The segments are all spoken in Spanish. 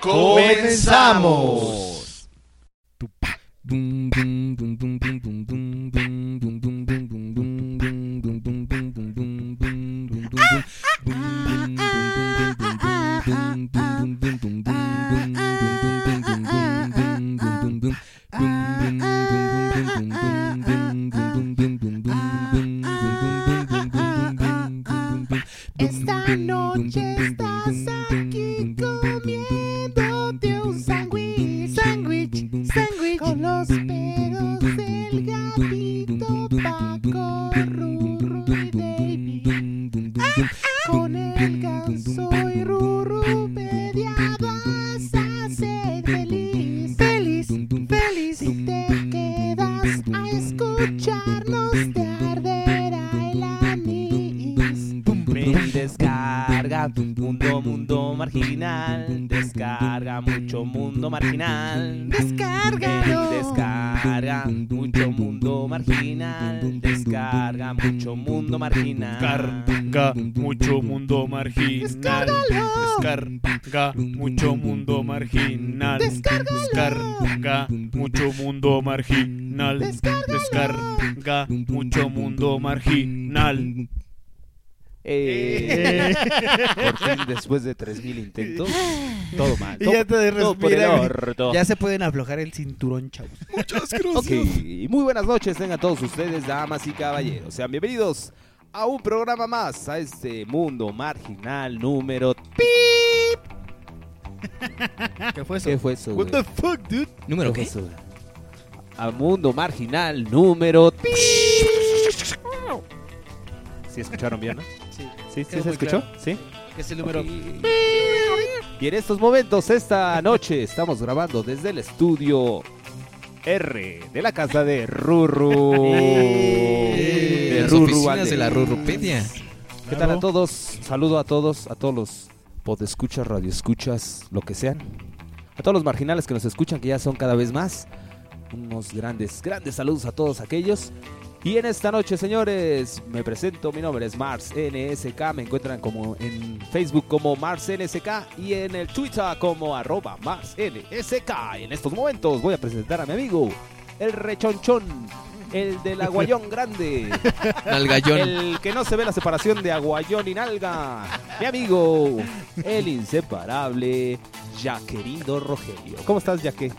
¡Comenzamos! Marginal. Descarga mucho mundo marginal. Descarga mucho mundo marginal. Descarga mucho mundo marginal. Descarga mucho mundo marginal. Descarga mucho mundo marginal. Eh, por fin, después de 3000 intentos, todo mal. Y ya te todo por el respiran. orto. Ya se pueden aflojar el cinturón, chavos. Ok, y muy buenas noches tengan todos ustedes, damas y caballeros. Sean bienvenidos a un programa más, a este mundo marginal número... ¿Qué fue eso? ¿Qué fue eso? What the fuck, dude? ¿Número qué? A mundo marginal número... ¿Sí escucharon bien, no? Sí. ¿Sí, se escuchó? claro. ¿Sí? Es el número. Y en estos momentos, esta noche, estamos grabando desde el estudio R de la casa de Ruru. Eh, de las Ruru oficinas de la. Rurupedia. ¿Qué tal a todos? Saludo a todos, a todos los podescuchas, radioescuchas, lo que sean. A todos los marginales que nos escuchan, que ya son cada vez más. Unos grandes, grandes saludos a todos aquellos. Y en esta noche, señores, me presento. Mi nombre es Mars NSK. Me encuentran como en Facebook como Mars NSK y en el Twitter como arroba Mars NSK. Y en estos momentos voy a presentar a mi amigo, el rechonchón, el del aguayón grande. Nalgallón. El que no se ve la separación de aguayón y nalga. Mi amigo, el inseparable Jaquerindo Rogelio. ¿Cómo estás, Jaque?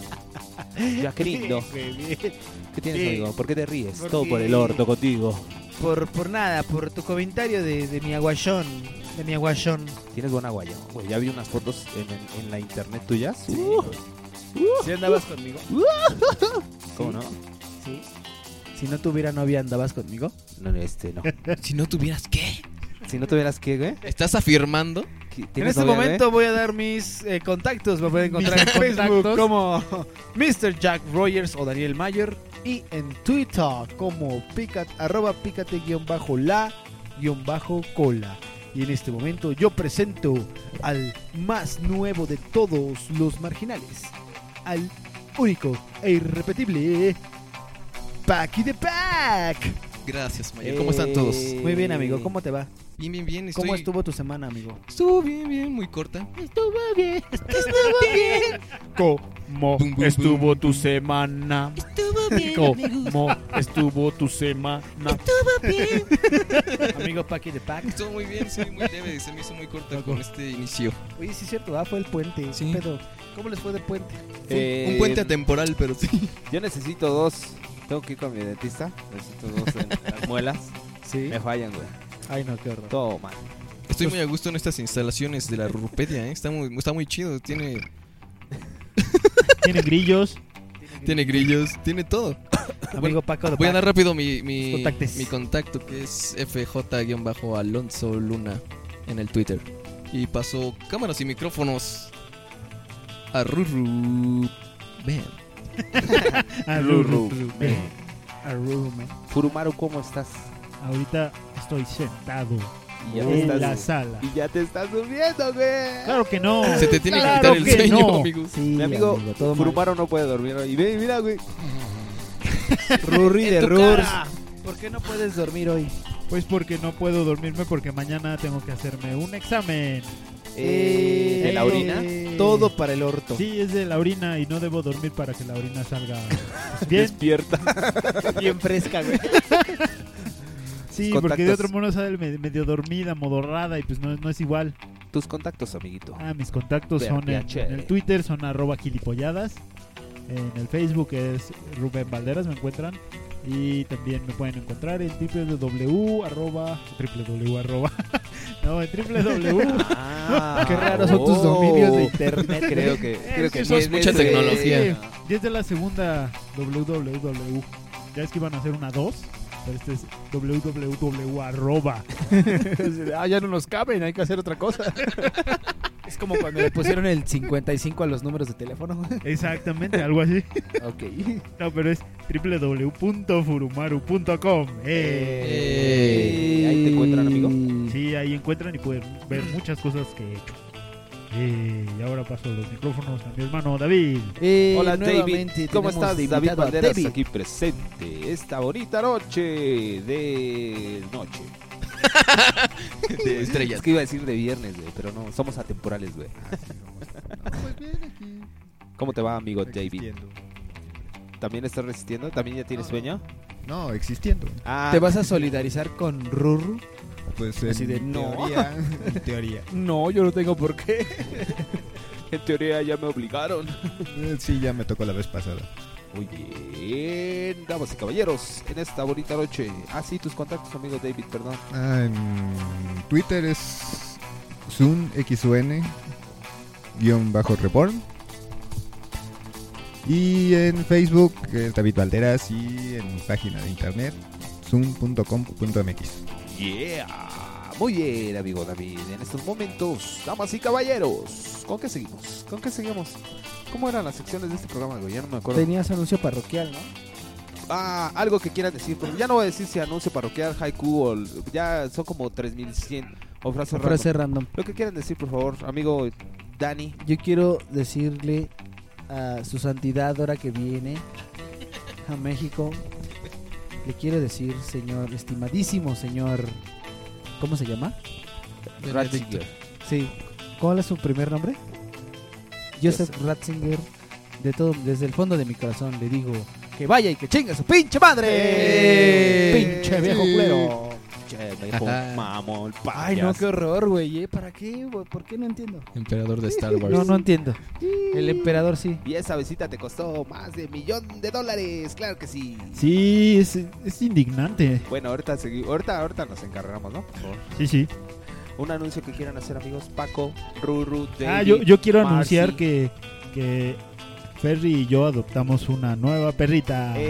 Jaquerindo. ¿Qué tienes, Sí. amigo? ¿Por qué te ríes? Porque- Todo por el orto contigo. Por, por nada, por tu comentario de, de mi aguayón. De mi aguayón. Tienes buen aguayón. Ya vi unas fotos en, en- en la internet tuyas. Si andabas conmigo. ¿Cómo no? Sí. Si no tuviera novia, andabas conmigo. No, este, no. Si no tuvieras qué. Si no tuvieras que, güey. ¿Estás afirmando? ¿Qué- En este novia, momento voy a dar mis eh, contactos. Me pueden encontrar en Facebook como Mr. Jack Rogers o Daniel Mayer. Y en Twitter como picat, arroba pícate guion bajo la guion bajo cola. Y en este momento yo presento al más nuevo de todos los marginales. Al único e irrepetible Packy the Pack. Gracias, Mayer. ¿Cómo están todos? Eh, Muy bien, amigo. ¿Cómo te va? Bien, bien, bien. Estoy... ¿Cómo estuvo tu semana, amigo? Estuvo bien, bien, muy corta. Estuvo bien. Estuvo bien. ¿Cómo Bum, bum, estuvo bum. tu semana? Estuvo bien, ¿Cómo estuvo tu semana? Estuvo bien. Amigo Packy the Pack. Estuvo muy bien, sí, muy leve. Se me hizo muy corta con este inicio. Oye, sí es cierto, ah, fue el puente. Sí. ¿Qué pedo? ¿Cómo les fue de puente? Fue Eh, Un puente atemporal, pero sí. Yo necesito dos. Tengo que ir con mi dentista. Necesito dos en las muelas. Sí. Me fallan, güey. Ay, no, qué horror. Todo mal. Estoy muy a gusto en estas instalaciones de la Rurupedia, ¿eh? Está muy, está muy chido. Tiene, Tiene grillos. tiene grillos, tiene todo. Amigo Paco de Voy a dar rápido mi, mi, contacto que es FJ-Alonso Luna en el Twitter. Y paso cámaras y micrófonos a Ruru. Ven. Ah, Ruru. Ruru. Ven. Arume. Furumaru, ¿cómo estás? Ahorita estoy sentado Y ya te en la sala. y ya te estás durmiendo, güey. Claro que no. Se te tiene Claro que quitar el que sueño, no. amigos. Sí, Mi amigo, todo mal. Furumaru no puede dormir hoy. Y ve, mira, güey. Rurri de Rurs. ¿Por qué no puedes dormir hoy? Pues porque no puedo dormirme porque mañana tengo que hacerme un examen. Eh, ¿De la orina? Todo para el orto. Sí, es de la orina y no debo dormir para que la orina salga pues, bien. Despierta. Bien fresca, güey. Sí, porque de otro modo sale me- medio dormida, modorrada y pues no, no es igual. Tus contactos, amiguito. Ah, mis contactos son en, el Twitter, son arroba gilipolladas. En el Facebook es Rubén Valderas, me encuentran. Y también me pueden encontrar en www arroba, www arroba, no, en www. Ah, Qué raros son tus dominios de oh. internet. Creo que, creo que viene mucha tecnología. Y es de la segunda www. Ya es que iban a hacer una 2, pero este es www arroba. ah, ya no nos caben, hay que hacer otra cosa. es como cuando le pusieron el 55 a los números de teléfono. Exactamente, algo así. ok. No, pero es www.furumaru.com. Eh, ahí te encuentran, amigo. Sí, ahí encuentran y pueden ver muchas cosas que he hecho. Y ahora paso los micrófonos a mi hermano David. Eh, Hola David, ¿cómo estás? David Valderas David. aquí presente esta bonita noche de noche. De estrellas. Es que iba a decir de viernes, güey, pero no, somos atemporales, güey. Pues bien, aquí. ¿Cómo te va, amigo David? ¿También estás resistiendo? ¿También ya tienes sueño? No, existiendo. Ah, ¿Te vas a solidarizar con Ruru? Pues Así en de, no. teoría, en teoría. No, yo no tengo por qué. en teoría ya me obligaron. Eh, Sí, ya me tocó la vez pasada. Muy bien, damas y caballeros, en esta bonita noche. Ah, sí, tus contactos, amigo David, perdón. Ah, en Twitter es Zoom XUN guion bajo reborn. Y en Facebook es David Valderas y en mi página de internet zoom.com.mx. Yeah. Muy bien, amigo David. En estos momentos, damas y caballeros, ¿con qué seguimos? ¿Con qué seguimos? ¿Cómo eran las secciones de este programa, güey? Ya no me acuerdo. Tenías anuncio parroquial, ¿no? Ah, algo que quieras decir, pero ya no voy a decir si anuncio parroquial, haiku o ya son como 3100 o frases random. Frase random. Lo que quieran decir, por favor, amigo Dani. Yo quiero decirle a su santidad ahora que viene a México. Le quiero decir, señor, estimadísimo señor. ¿Cómo se llama? Ratzinger. Sí. ¿Cuál es su primer nombre? Joseph Ratzinger. De todo, desde el fondo de mi corazón le digo que vaya y que chingue su pinche madre. ¡Eh! Pinche viejo culero. Ajá. mamón, Ay, no, qué horror, güey. ¿eh? ¿Para qué? güey? ¿Por qué no entiendo? Emperador de Star Wars. No, no entiendo. El emperador sí. Y esa visita te costó más de millón de dólares, claro que sí. Sí, es, es indignante. Bueno, ahorita, segui- ahorita, ahorita nos encargamos, ¿no? Sí, sí. Un anuncio que quieran hacer, amigos. Paco, Ruru, David. Ah, yo, yo quiero Marcy. anunciar que, que Ferry y yo adoptamos una nueva perrita. Ey,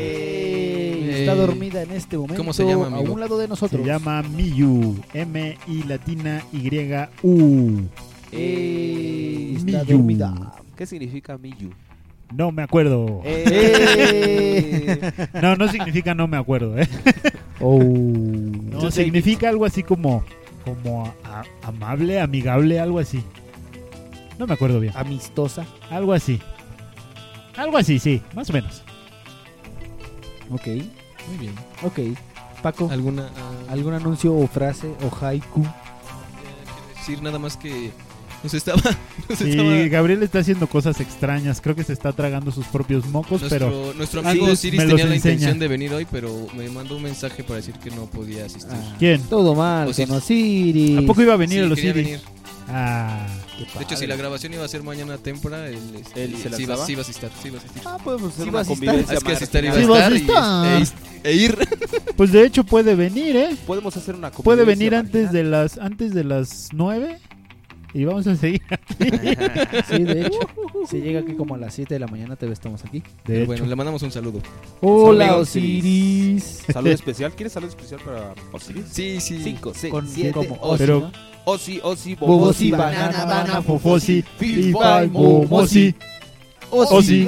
Eh, está dormida en este momento. ¿cómo se llama, A un lado de nosotros. Se llama Miyu. M-I latina Y-U. Ey, está Miyu. dormida. ¿Qué significa Miyu? No me acuerdo. Eh. No, no significa no me acuerdo, ¿eh? Oh. No, significa algo así como, como a- a- amable, amigable, algo así. No me acuerdo bien. Amistosa. Algo así. Algo así, sí, más o menos. Ok, Muy bien. ok. Paco, ¿Alguna. ah, ¿algún anuncio o frase o haiku? decir nada más que nos estaba. Nos Sí, estaba Gabriel está haciendo cosas extrañas. Creo que se está tragando sus propios mocos, nuestro, pero nuestro amigo me Siris tenía la enseña. intención de venir hoy, pero me mandó un mensaje para decir que no podía asistir. Ah, ¿quién? Todo mal, Osiris. con Osiris. ¿A poco iba a venir Sí, a los quería Iris? venir. Ah, De hecho, si la grabación iba a ser mañana temprana, él, este, ¿Él se la sí, iba, estaba? sí iba a asistir. Sí iba a asistir. Ah, podemos hacer Sí una vas a estar. convivencia es que asistir iba a Sí estar vas a y, estar. e- e ir. pues de hecho puede venir, ¿eh? Podemos hacer una convivencia Puede venir antes de las antes de las nueve y vamos a seguir. Sí, de hecho. Si llega aquí como a las 7 de la mañana, te estamos aquí. De hecho, Bueno, le mandamos un saludo. Hola, Saludos, Osiris. Salud especial. ¿Quieres salud especial para Osiris? Sí, sí. 5, 6, Con 7, como 8. Osi, Osi, Bobosi, banana, banana, Fofosi, Fifa, Momosi, Osi.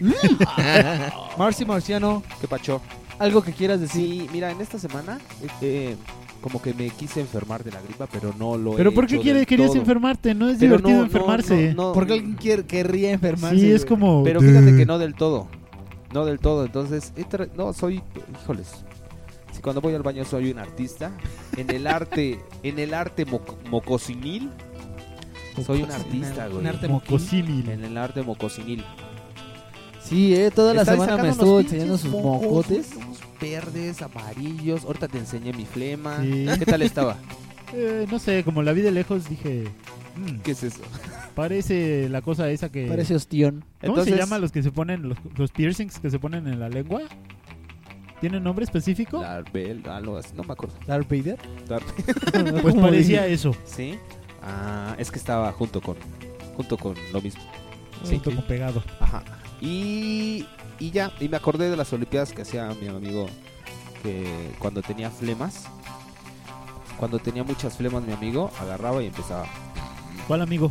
Marci Marciano, ¿Qué pacho? algo que quieras decir. Sí, mira, en esta semana eh, como que me quise enfermar de la gripa, pero no lo he ¿Pero por qué hecho quiere, del querías todo. enfermarte? No es Pero divertido no, no, enfermarse. no, no, Porque alguien quiere, querría enfermarse. sí, es como... Pero fíjate que no del todo. No del todo. Entonces, he tra- no, soy. Híjoles. Cuando voy al baño soy un artista. En el arte. En el arte moco- mocosinil. Soy un artista, güey. Un arte Mocosímil. En el arte mocosinil. Sí, eh, toda la semana me estuvo enseñando sus mocotes. verdes, amarillos. Ahorita te enseñé mi flema. Sí. ¿Qué tal estaba? Eh, no sé, como la vi de lejos dije... "Mm, ¿Qué es eso? parece la cosa esa que... Parece ostión. ¿Cómo Entonces- se llama los que se ponen, los, los piercings que se ponen en la lengua? ¿Tienen nombre específico? Larbel, algo así, no me acuerdo. Darth Vader. Pues parecía eso. ¿Sí? Ah, es que estaba junto con junto con lo mismo. Sí, Sí. como pegado. Ajá. Y, y ya, y me acordé de las olimpiadas que hacía mi amigo que cuando tenía flemas, cuando tenía muchas flemas mi amigo, agarraba y empezaba. ¿Cuál amigo?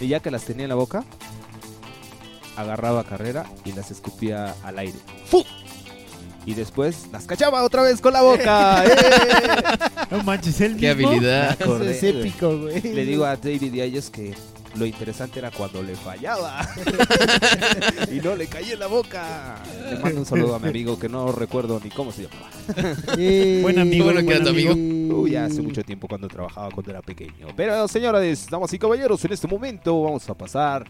Y ya que las tenía en la boca, agarraba carrera y las escupía al aire. ¡Fu! Y después las cachaba otra vez con la boca. ¡Eh! No manches, él Qué mismo. habilidad. Eso acordé, es épico, güey. Le digo a David y a ellos que lo interesante era cuando le fallaba y no le caía en la boca. Le mando un saludo a mi amigo que no recuerdo ni cómo se llamaba. Eh, Buen amigo, Bueno, que era tu amigo. Uy, hace mucho tiempo cuando trabajaba cuando era pequeño. Pero señores, damas y caballeros, en este momento vamos a pasar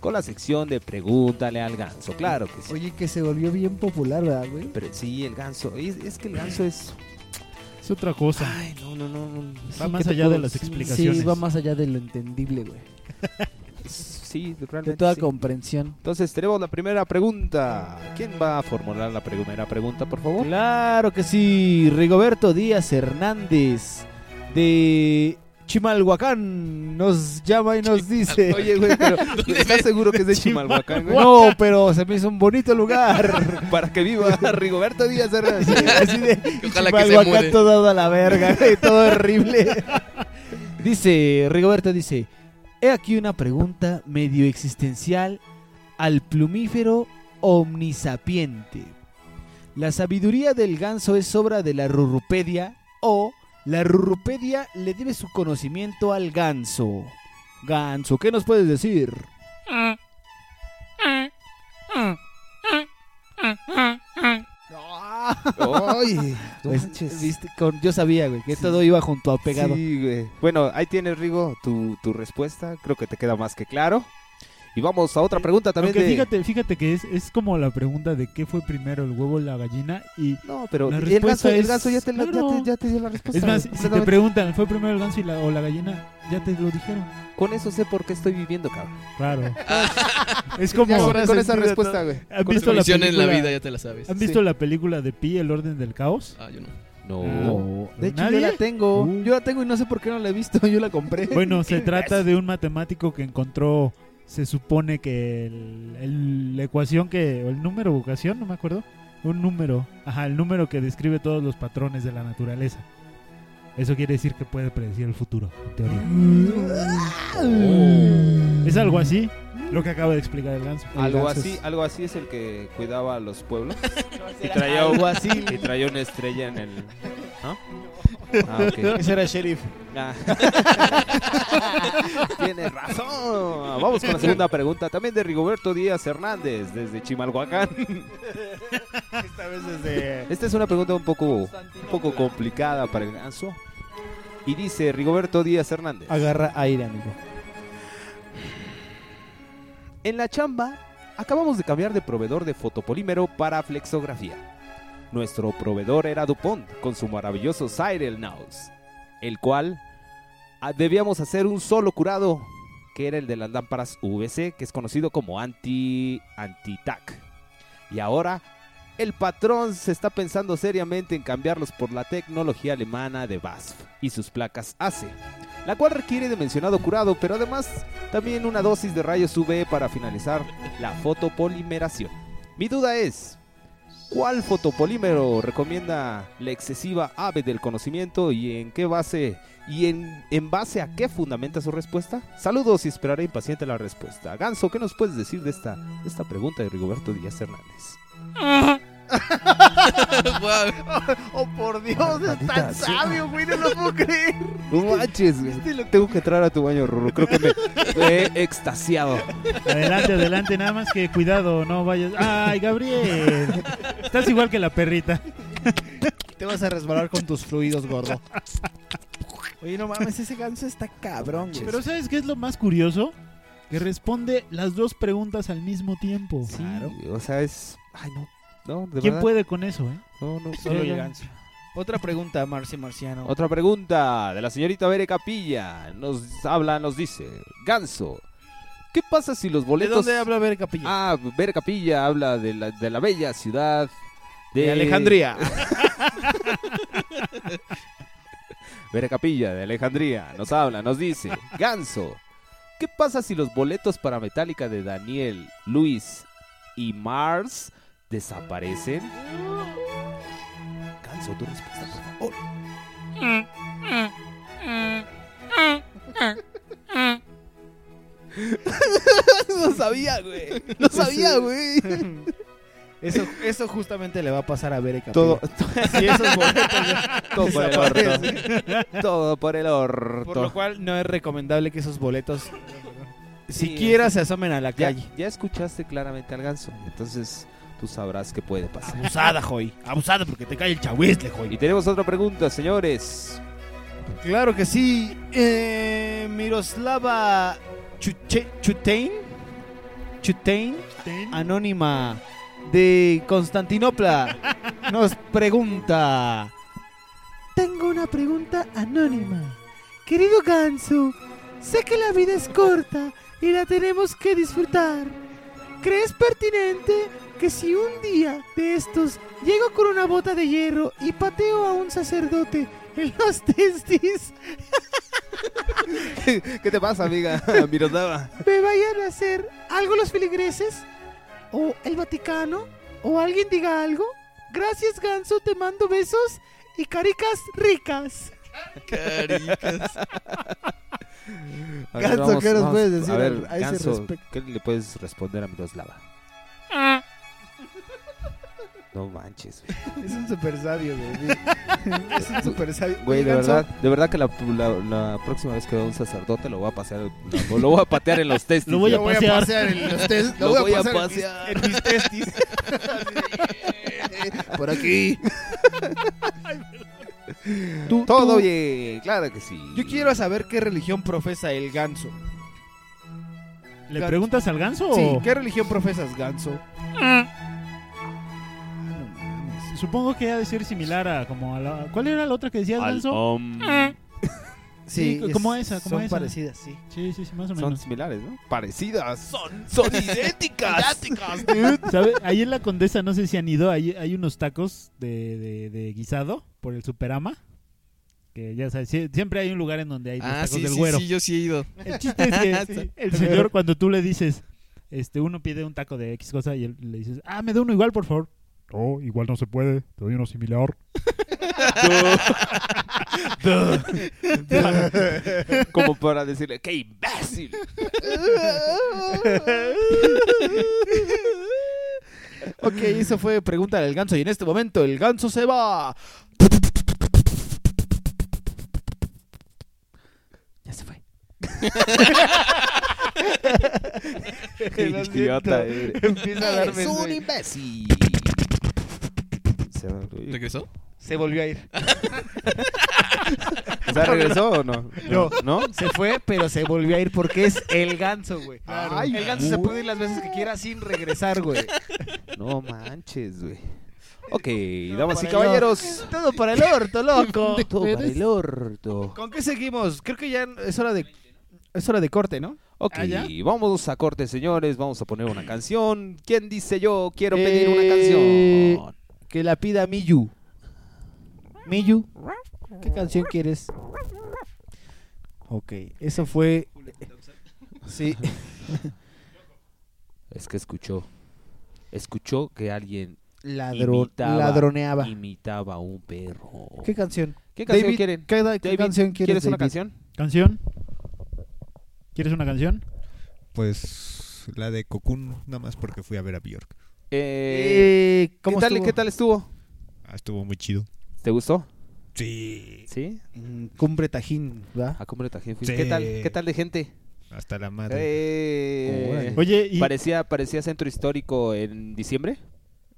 con la sección de Pregúntale al ganso. Claro que sí. Oye, que se volvió bien popular, ¿verdad, güey? Pero sí, el ganso. Es, es que el ganso es. Es otra cosa. Ay, no, no, no. no. Va Sí, más ¿qué te allá puedo de las explicaciones. Sí, va más allá de lo entendible, güey. Sí, De realmente. toda sí. comprensión. Entonces tenemos la primera pregunta. ¿Quién va a formular la primera pregunta, por favor? Claro que sí, Rigoberto Díaz Hernández de Chimalhuacán nos llama y nos dice... Oye, güey, pero ¿estás seguro que es de Chimalhuacán, güey? No, pero se me hizo un bonito lugar. Para que viva Rigoberto Díaz. Así de Ojalá que se Chimalhuacán todo a la verga, güey, todo horrible. Dice, Rigoberto dice, he aquí una pregunta medio existencial al plumífero omnisapiente. ¿La sabiduría del ganso es obra de la Rurrupedia o la Rurrupedia le debe su conocimiento al ganso? Ganso, ¿qué nos puedes decir? Ay, no Pues, manches. viste, con- yo sabía, güey, que todo iba junto a pegado. Sí, güey. Bueno, ahí tienes, Rigo, tu, tu respuesta. Creo que te queda más que claro. Y vamos a otra pregunta también Aunque de... fíjate, fíjate que es, es como la pregunta de qué fue primero, el huevo o la gallina. Y No, pero La el respuesta ganso, el es- ganso ya, te, la- ya claro. te- ya te dio la respuesta. es más, si te preguntan, ¿fue primero el ganso y la, o la gallina? Ya te lo dijeron. Con eso sé por qué estoy viviendo, cabrón. Claro. es como... Ya con, con esa respuesta, güey. ¿Han Con visto la misión en la película- vida ya te la sabes. ¿Han visto Sí. la película de Pi, El Orden del Caos? Ah, yo no. No. No, de hecho yo ¿Nadie? la tengo. Uh. Yo la tengo y no sé por qué no la he visto. Yo la compré. Bueno, se trata de un matemático que encontró, se supone que el, el- la ecuación que, o el número o ecuación, no me acuerdo, un número, ajá, el número que describe todos los patrones de la naturaleza. Eso quiere decir que puede predecir el futuro, en teoría. Es algo así, lo que acaba de explicar el ganso. El Algo ganso así, es- algo así es el que cuidaba a los pueblos. y traía algo así. y traía una estrella en el. ¿No? Ah, ok. Ese era sheriff. Ah. Tienes razón. Vamos con la segunda pregunta, también de Rigoberto Díaz Hernández, desde Chimalhuacán. Esta vez desde. Esta es una pregunta un poco, un poco complicada para el ganso. Y dice Rigoberto Díaz Hernández. Agarra aire, amigo. En la chamba, acabamos de cambiar de proveedor de fotopolímero para flexografía. Nuestro proveedor era DuPont con su maravilloso Cyril Nose, el cual ah, debíamos hacer un solo curado, que era el de las lámparas VC, que es conocido como anti anti-tac. Y ahora el patrón se está pensando seriamente en cambiarlos por la tecnología alemana de BASF y sus placas ACE. La cual requiere de mencionado curado, pero además también una dosis de rayos UV para finalizar la fotopolimeración. Mi duda es, ¿cuál fotopolímero recomienda la excesiva ave del conocimiento y en qué base y en, en base a qué fundamenta su respuesta? Saludos y esperaré impaciente la respuesta. Ganso, ¿qué nos puedes decir de esta, esta pregunta de Rigoberto Díaz Hernández? Oh, por Dios, es tan sabio, güey, no lo puedo creer. No manches, güey. Tengo que entrar a tu baño, Ruru. Creo que me me he extasiado. Adelante, adelante, nada más que cuidado, no vayas. ¡Ay, Gabriel! Estás igual que la perrita. Te vas a resbalar con tus fluidos, gordo. Oye, no mames, ese ganso está cabrón, güey. Pero ¿sabes qué es lo más curioso? Que responde las dos preguntas al mismo tiempo. Sí, o sea, es. Ay, no. No, de ¿Quién verdad. puede con eso, eh? No, no, Solo no, el no. ganso. Otra pregunta, Marci Marciano. Otra pregunta de la señorita Bere Capilla. Nos habla, nos dice: Ganso, ¿qué pasa si los ¿De boletos. dónde habla Ver Capilla? Ah, Bere Capilla habla de la, de la bella ciudad de, de Alejandría. Bere Capilla de Alejandría nos habla, nos dice: Ganso, ¿qué pasa si los boletos para Metallica de Daniel, Luis y Mars desaparecen? Ganso, tu respuesta, por favor. no sabía, güey. No sabía, güey. Eso, eso justamente le va a pasar a Ver Capilla. Todo, Si esos boletos todo por el orto. Todo por el orto. Por lo cual no es recomendable que esos boletos Sí, siquiera se asomen a la ya, calle. ya escuchaste claramente al ganso. Entonces tú sabrás qué puede pasar. Abusada, Joy. Abusada porque te cae el chahuizle, Y Joy. tenemos otra pregunta, señores. Claro que sí. Eh, Miroslava Chuche- Chutein. Chutein. Anónima de Constantinopla. Nos pregunta. Tengo una pregunta anónima. Querido Ganso, sé que la vida es corta y la tenemos que disfrutar. ¿Crees pertinente que si un día de estos llego con una bota de hierro y pateo a un sacerdote en los testis, ¿Qué te pasa, amiga? Miroslava. me vayan a hacer algo los filigreses? ¿O el Vaticano? ¿O alguien diga algo? Gracias, Ganso, te mando besos y caricas ricas. Caricas. Ver, Ganso, ¿qué nos puedes decir A ver, a ese Ganso, respecto? ¿qué le puedes responder a Miroslava? No manches, güey. Es un super sabio, güey. Es un super sabio. Güey, de verdad, de verdad que la, la- la próxima vez que vea un sacerdote lo voy a pasear, no, lo voy a patear en los testis. Lo voy a Lo voy a pasear. pasear en los tes- Lo voy a pasar en mis- pasear. en mis testis. Por aquí. Tú- Todo tú- bien, claro que sí. Yo quiero saber qué religión profesa el ganso. ¿Le Ganso. preguntas al ganso Sí, o...? ¿qué religión profesas, ganso? Supongo que ha de ser similar a como a la... ¿Cuál era la otra que decías, Al ganso? om. Sí, es- como esa, como son esa. parecidas, sí. Sí, sí, sí, más o Son menos. similares, ¿no? Parecidas. Son, son idénticas. ¿Sabe? Ahí en la Condesa, no sé si han ido, hay, hay unos tacos de, de, de guisado por el Superama. Que ya sabes, sie- siempre hay un lugar en donde hay los Ah, tacos sí, del sí, güero. sí, yo sí he ido. El chiste es que el señor, cuando tú le dices, este, uno pide un taco de X cosa y él le dices, ah, me da uno igual, por favor. No, igual no se puede. Te doy uno similar. Como para decirle, ¡qué imbécil! Ok, eso fue pregunta del ganso y en este momento el ganso se va. Ya se fue. ¡Qué idiota! Empieza a darme ¡Es un imbécil! Se, ¿Regresó? Se volvió a ir. o sea, ¿regresó o no? No. ¿No? Se fue, pero se volvió a ir porque es el ganso, güey. Ay, el ganso se puede ir las veces que quiera sin regresar, güey. No manches, güey. Ok, damas y caballeros. Todo para el orto, loco. Todo para el orto. ¿Con qué seguimos? Creo que ya es hora de es hora de corte, ¿no? Ok, ¿Ah, vamos a corte, señores. Vamos a poner una canción. ¿Quién dice yo quiero Eh, pedir una canción? Que la pida Miyu. Miyu, ¿qué canción quieres? Ok, eso fue. Sí. Es que escuchó. Escuchó que alguien Ladro- imitaba, ladroneaba. imitaba a un perro. ¿Qué canción? ¿Qué canción David, quieren? ¿Qué, qué David, canción quieres? ¿Quieres una David? canción? ¿Canción? ¿Quieres una canción? Pues la de Cocoon, nada más porque fui a ver a Bjork. Eh, Eh, ¿Cómo ¿qué, tal, estuvo? ¿Qué tal estuvo? Ah, estuvo muy chido. ¿Te gustó? Sí. ¿Sí? Mm, Cumbre Tajín, ¿verdad? A Cumbre Tajín fuiste. Sí. ¿Qué tal? ¿Qué tal de gente? Hasta la madre. Eh. Oye, y, parecía, parecía centro histórico en diciembre.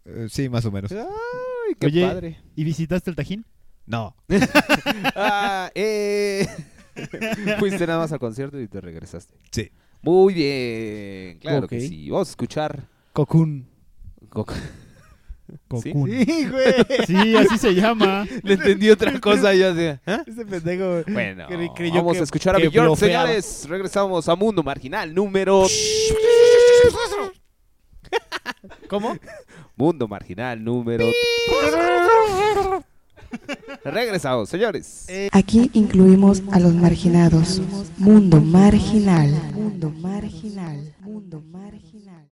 Eh, sí, más o menos. Ay, qué Oye. padre. ¿y visitaste el Tajín? No. Ah, eh. Fuiste nada más al concierto y te regresaste. Sí. Muy bien, claro que sí. Vamos a escuchar. Cocoon. Cocoon. Sí, güey. Sí, así se llama. Le entendí otra cosa yo así. Ese pendejo. Bueno, cre- creyó vamos que- a escuchar a blofeaba. señores. Regresamos a Mundo Marginal número... ¿Cómo? Mundo Marginal número... Regresamos, señores. Aquí incluimos a los marginados. Mundo marginal. Mundo marginal. Mundo marginal.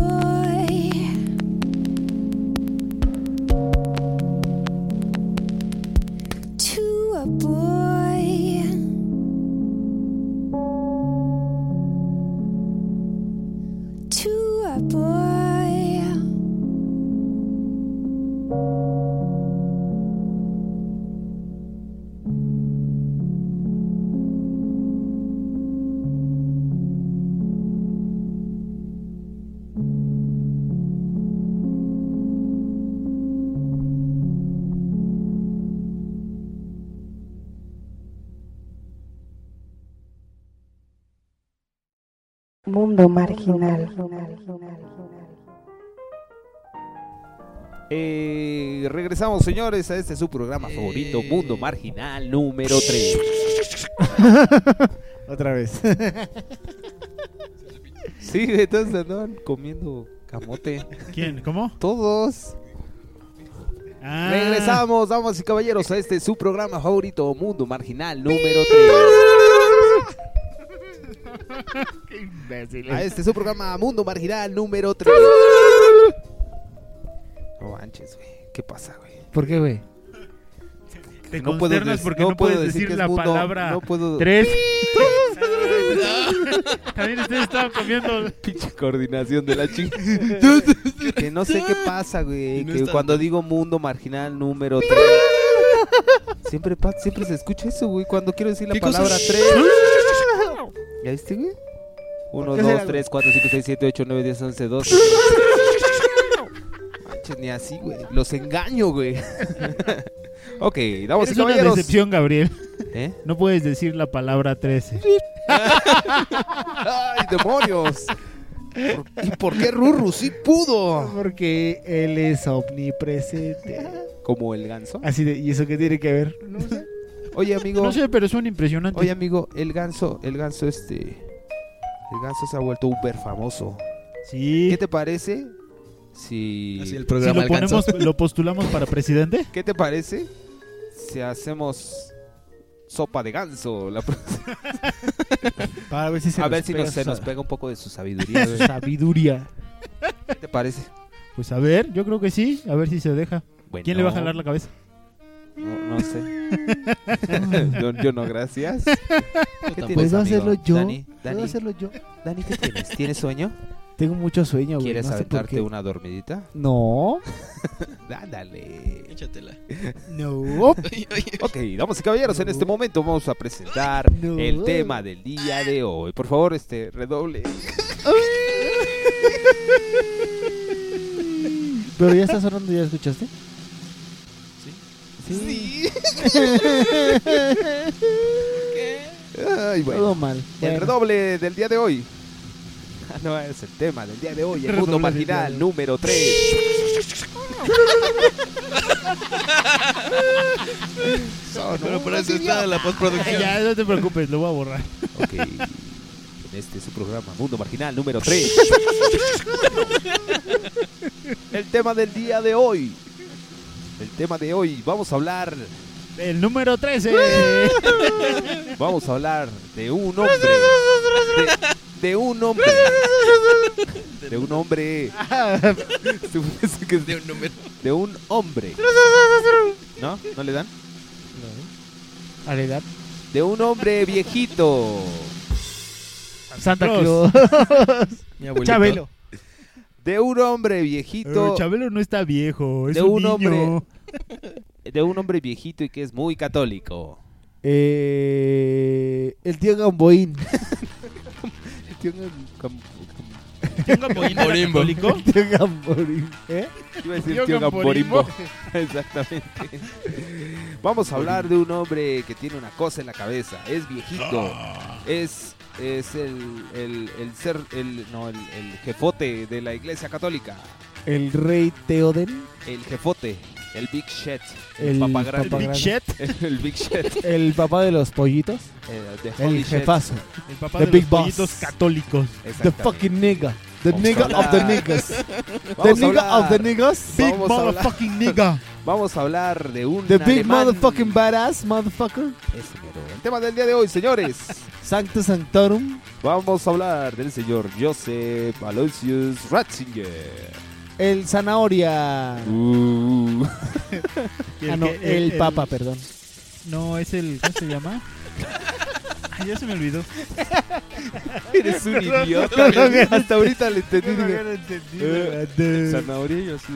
good. Mundo marginal. Eh, regresamos, señores, a este su programa favorito, Mundo Marginal número 3. Otra vez. Sí, entonces andaban comiendo camote. ¿Quién? ¿Cómo? Todos. Ah. Regresamos, damas y caballeros, a este su programa favorito, Mundo Marginal número 3. Qué imbécil. A este su programa, Mundo Marginal número 3. No manches, güey. ¿Qué pasa, güey? ¿Por qué, güey? Te No puedo consternas dec- porque no no, puedo puedes decir es la mundo, palabra no puedo- tres. También ustedes estaban comiendo. Pinche coordinación de la chica. que no sé qué pasa, güey. No que está- cuando digo mundo marginal número 3. siempre, siempre se escucha eso, güey. Cuando quiero decir la palabra 3. ¿Ya viste, güey? 1, qué 2, será, 3, 4, 5, 6, 7, 8, 9, 10, 11, 12. Manches, ni así, güey. Los engaño, güey. ok, damos Es una caballeros. decepción, Gabriel. ¿Eh? No puedes decir la palabra 13. ¡Ay, demonios! ¿Por- ¿Y por qué Ruru sí pudo? Porque él es omnipresente. Como el ganso. Así de, ¿y eso qué tiene que ver? Oye, amigo. No sé, pero suena impresionante. Oye, amigo, el ganso, el ganso este. El ganso se ha vuelto uber famoso. sí. ¿Qué te parece? Si. Así el Si programa lo ponemos, lo postulamos para presidente. ¿Qué te parece? Si hacemos sopa de ganso. la Para ver si se a nos ver si pega nos, se nos pega un poco de su sabiduría. su sabiduría. ¿Qué te parece? Pues a ver, yo creo que sí. A ver si se deja. Bueno, ¿Quién le va a jalar la cabeza? No, no sé. yo, yo no, gracias. ¿Qué tienes, ¿Puedo amigo? hacerlo yo? Dani, ¿Puedo hacerlo yo? Dani, ¿qué tienes? ¿Tienes sueño? Tengo mucho sueño, güey. ¿Quieres no aventarte una dormidita? No. Ándale. Échatela. No. Ok, damas y caballeros, en este momento vamos a presentar No. el tema del día de hoy. Por favor, este redoble. Pero ya está sonando, ¿ya escuchaste? Sí. Ay, bueno. Todo mal. El Bueno. redoble del día de hoy. Ah, no, es el tema del día de hoy. El mundo marginal número 3. Pero para eso está la postproducción. Ya, no te preocupes, lo voy a borrar. Ok. En este es su programa, Mundo Marginal número 3. el tema del día de hoy. El tema de hoy, vamos a hablar, El número 13. vamos a hablar de un hombre. De, de un hombre. De un hombre. De un número. De un hombre. ¿No? ¿No le dan? A la edad. De un hombre viejito. Santa. Claus. Mi abuelito. Chabelo. De un hombre Eh, viejito. Chabelo no está viejo, es De un, un niño. hombre- De un hombre viejito y que es muy católico. Eh, el tío Gamboín. Tío Gam- Gam- ¿Tío Gamboín era Gamborimbo. católico? El tío Gamboín. ¿Eh? Iba a decir Tío tío Gamborimbo. Gamborimbo. Exactamente. Vamos a hablar de un hombre que tiene una cosa en la cabeza. Es viejito. Es, es el, el, el ser, el, no, el, el jefote de la iglesia católica. El rey Teoden. El jefote. El Big Shit. El, El papá Big El Big Shit. El papá de los pollitos. Eh, El Shit. jefazo. el papá The de Big los Boss. pollitos católicos. The fucking nigga. The Vamos nigga of the niggas. The Vamos nigga of the niggas. Big motherfucking nigga. Vamos a hablar de un The big alemán. motherfucking badass motherfucker. El tema del día de hoy, señores. Sanctus Sanctorum. Vamos a hablar del señor Joseph Aloysius Ratzinger. El zanahoria. Uh. Ah, no, que- el, papa, perdón. No, es el. ¿Cómo se llama? Ay, ya se me olvidó. Eres un idiota. Hasta ahorita le entendí. dije, eh, Zanahoria y yo así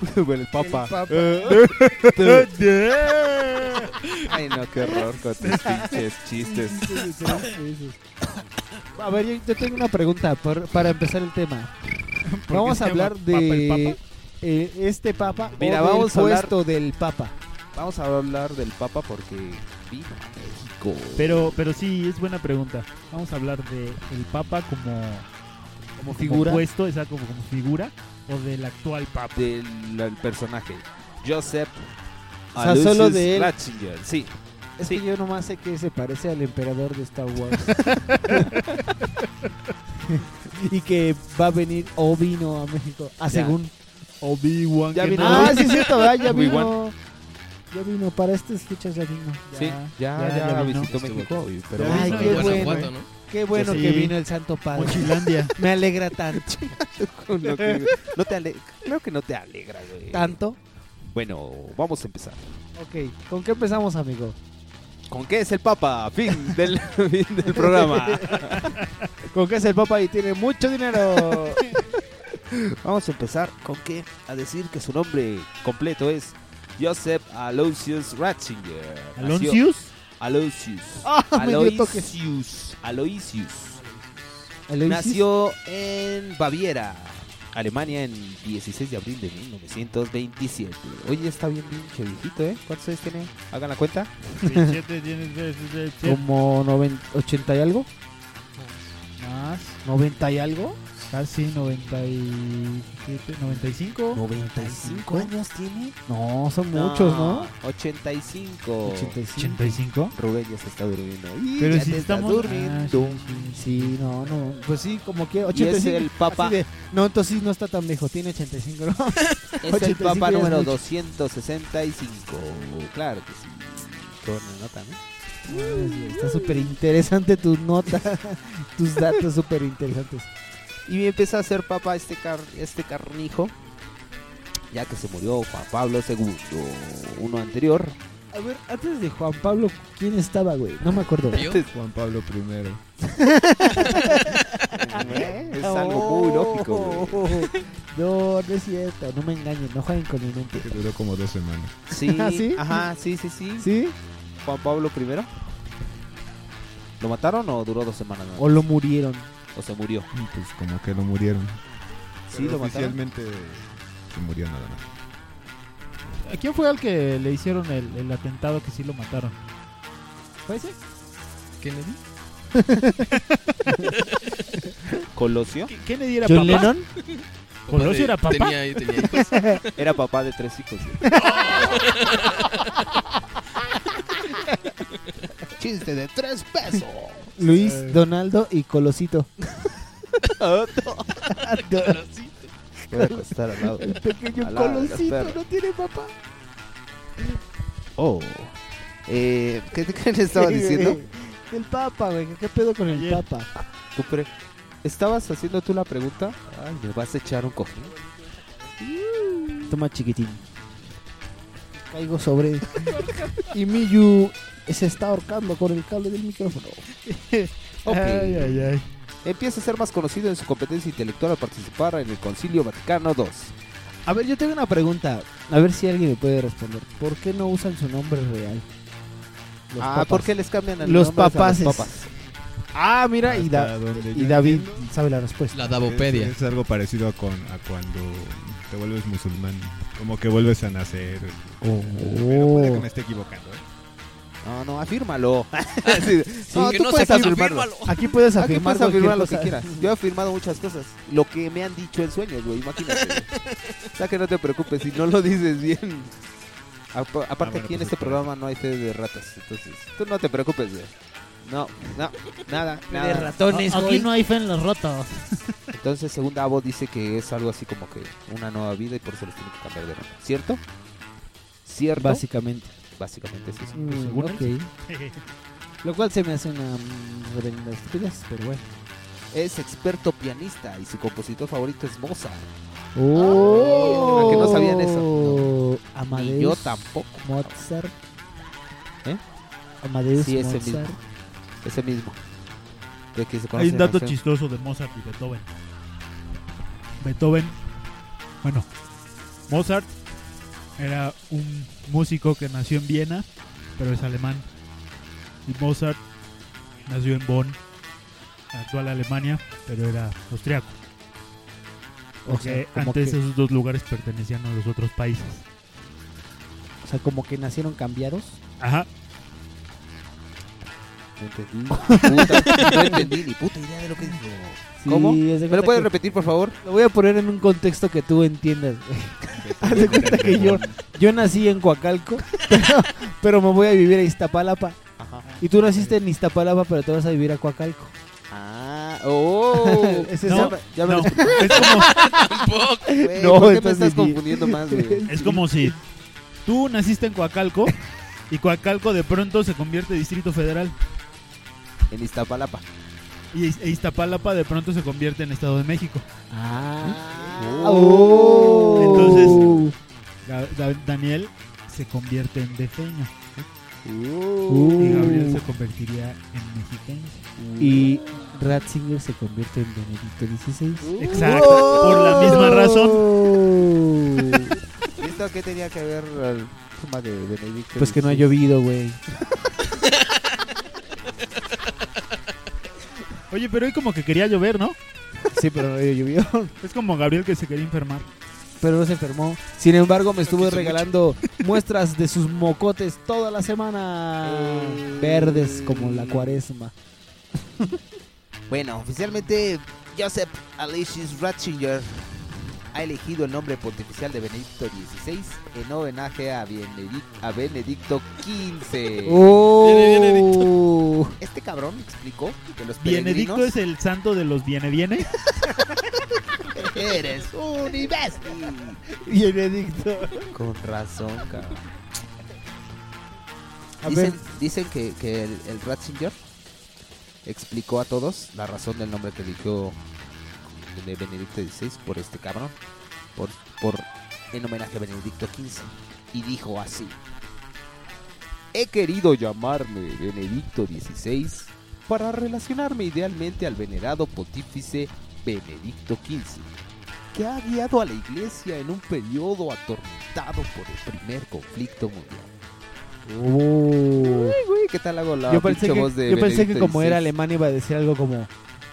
Bueno, el papa. Ay, no, qué horror con tus pinches chistes. A ver, yo, yo tengo una pregunta por- para empezar el tema. ¿Por Vamos a hablar de Papa? eh, este papa Mira, o del vamos a hablar- puesto del papa. Vamos a hablar del papa porque vino a México. Pero, pero sí, es buena pregunta. Vamos a hablar de el Papa como, como figura. puesto, esa como, como figura, o del actual Papa. Del el personaje. Joseph O sea, solo de él. Ratzinger. Sí. Es que yo nomás sé que se parece al emperador de Star Wars. y que va a venir o vino a México. Ah, Ya. según. Obi-Wan Ya vino. Ah, sí, es cierto, ¿verdad? Ya Obi-Wan. vino. Ya vino. Para estas fechas ya vino. Sí, ya, ya, ya, ya visitó México. Pero Ay, Bueno, qué en bueno. Qué bueno Sí. que vino el Santo Padre. Mochilandia. Me alegra tanto. no, que- no te ale- creo que no te alegra, güey. ¿Tanto? Bueno, vamos a empezar. Ok. ¿Con qué empezamos, amigo? ¿Con qué es el Papa? Fin del, fin del programa. ¿Con qué es el Papa y tiene mucho dinero? Vamos a empezar con qué? A decir que su nombre completo es Joseph Aloysius Ratzinger. ¿Aloysius? Aloysius. Ah. Aloysius. Aloysius. ¿Aloysius? Nació en Baviera, Alemania, en 16 de abril de 1927. Oye, está bien pinche viejito, ¿eh? ¿Cuántos años tiene? Hagan la cuenta. 27 tienes de- de- de- de- Como 90, 80 y algo. más. 90 y algo. Casi 97, 95. 95 años tiene. No, son muchos, ¿no? 85. 85. 85. Rubén ya se está durmiendo. Y Pero ya si te estamos durmiendo. Ah, sí, sí. Sí, no, no. Pues sí, como que Y 85. es el Papa, de, no, entonces sí no está tan viejo. Tiene 85, ¿no? es el 85 Papa ya es número mucho. 265. Claro que sí. Qué buena nota, ¿no? Ay, Está súper interesante tu nota. Tus datos súper interesantes. Y empieza a ser papa este, car este carnijo, ya que se murió Juan Pablo II, uno anterior. A ver, antes de Juan Pablo, ¿quién estaba, güey? No me acuerdo. ¿Yo? Juan Pablo I. Es algo muy lógico. güey. No, no es cierto. No me engañen. No jueguen con mi mente. Que duró como dos semanas. Sí, ¿Ah, sí? ajá, sí, sí, sí. ¿Sí? Juan Pablo I. ¿Lo mataron o duró dos semanas? más? O lo murieron. ¿O se murió? Y pues como que lo murieron. Sí, Pero lo mataron. oficialmente se murió nada más. ¿A quién fue al que le hicieron el, el atentado que sí lo mataron? ¿Fue ese? ¿Kennedy? ¿Colosio? ¿Kennedy era ¿John papá? Lennon? ¿Colosio de- era papá? Tenía, tenía hijos. Era papá de tres hijos. Chiste de tres pesos. Luis. Donaldo y Colosito. Voy a acostar al lado. El pequeño al lado de Colosito no tiene papá. Oh. Eh, ¿qué, ¿Qué le estaba diciendo? El Papa, güey. ¿Qué pedo con el Ayer. Papa? ¿Tú pre- ¿Estabas haciendo tú la pregunta? Ay, ¿me vas a echar un cojín? Toma chiquitín. Caigo sobre. y Miyu se está ahorcando con el cable del micrófono. Ok. Ay, ay, ay. Empieza a ser más conocido en su competencia intelectual al participar en el Concilio Vaticano II. A ver, yo tengo una pregunta. A ver si alguien me puede responder. ¿Por qué no usan su nombre real? Los ah, papas. ¿por qué les cambian el Los nombre a los papas? Ah, mira, y, Da- Hasta y David entiendo, sabe la respuesta. La Davopedia. Es, es algo parecido a, con, a cuando te vuelves musulmán. Como que vuelves a nacer. Pero puede que me esté equivocando. ¿eh? No, no, afírmalo. Sí, no, que tú no puedes afirmarlo. Aquí puedes Aquí afirmar, puedes afirmar cualquier lo que cosa. quieras. Yo he afirmado muchas cosas. Lo que me han dicho en sueños, güey. Imagínate. güey. o sea que no te preocupes si no lo dices bien. Apa- Aparte, Ah, bueno, aquí en pues este espera. programa no hay fe de ratas. Entonces, tú no te preocupes, güey. No, no, nada, nada. De ratones, Aquí güey. no hay fe en los rotos. Entonces, según Davo, dice que es algo así como que una nueva vida y por eso les tiene que cambiar de nombre. ¿Cierto? ¿Cierto? Básicamente. Básicamente es eso. Mm, según ok. Lo cual se me hace una reverenda estupidez, pero bueno. Es experto pianista y su compositor favorito es Mozart. ¡Oh! ¿A que no sabían eso? Amadeus. Ni yo tampoco. Mozart. ¿Eh? Amadeus Sí, ese Mozart. mismo. Ese mismo. De que se Hay un la dato chistoso de Mozart y Beethoven. Beethoven, bueno, Mozart era un músico que nació en Viena, pero es alemán. Y Mozart nació en Bonn, actual Alemania, pero era austriaco. O sea, antes que- esos dos lugares pertenecían a los otros países. O sea, como que nacieron cambiados. Ajá. No entendí. Puta, no entendí ni puta idea de lo que dijo. Sí, ¿Cómo? ¿Me lo puedes que- repetir, por favor? Lo voy a poner en un contexto que tú entiendas. Haz de cuenta que yo, yo nací en Coacalco, pero, pero me voy a vivir a Iztapalapa. Ajá. Y tú naciste en Iztapalapa, pero te vas a vivir a Coacalco. Ah, oh. Es esa- No, ya me no, es como, Tampoco. No, ¿Por qué me estás confundiendo más, güey? es como si tú naciste en Coacalco y Coacalco de pronto se convierte en Distrito Federal En Iztapalapa. y e Iztapalapa de pronto se convierte en Estado de México. Ah. Oh. Entonces, Da- Daniel se convierte en defeño Uh. y Gabriel se convertiría en mexiquense. Y Ratzinger se convierte en Benedicto XVI. Exacto, por la misma razón. ¿Y esto qué tenía que ver el tema de Benedicto? Pues que no ha llovido, güey. Oye, pero hoy como que quería llover, ¿no? Sí, pero no llovió. Es como Gabriel que se quería enfermar. Pero no se enfermó. Sin embargo, me estuvo regalando muestras de sus mocotes toda la semana. Eh. Verdes como la cuaresma. Bueno, oficialmente Joseph Aloysius Ratzinger ha elegido el nombre pontificial de Benedicto XVI en homenaje a, Benedic- a Benedicto XV. Oh. Este cabrón explicó que los Benedicto es el santo de los viene viene. Eres un imbécil. Benedicto. Con razón, cabrón. Dicen, ver. dicen que, que el, el Ratzinger explicó a todos la razón del nombre que eligió de Benedicto XVI por este cabrón. Por, por, en homenaje a Benedicto XV. Y dijo así. He querido llamarme Benedicto XVI para relacionarme idealmente al venerado pontífice Benedicto XV, que ha guiado a la iglesia en un periodo atormentado por el primer conflicto mundial. Ay, güey, ¿qué tal hago la Yo pensé, que, voz de yo pensé que como era alemán iba a decir algo como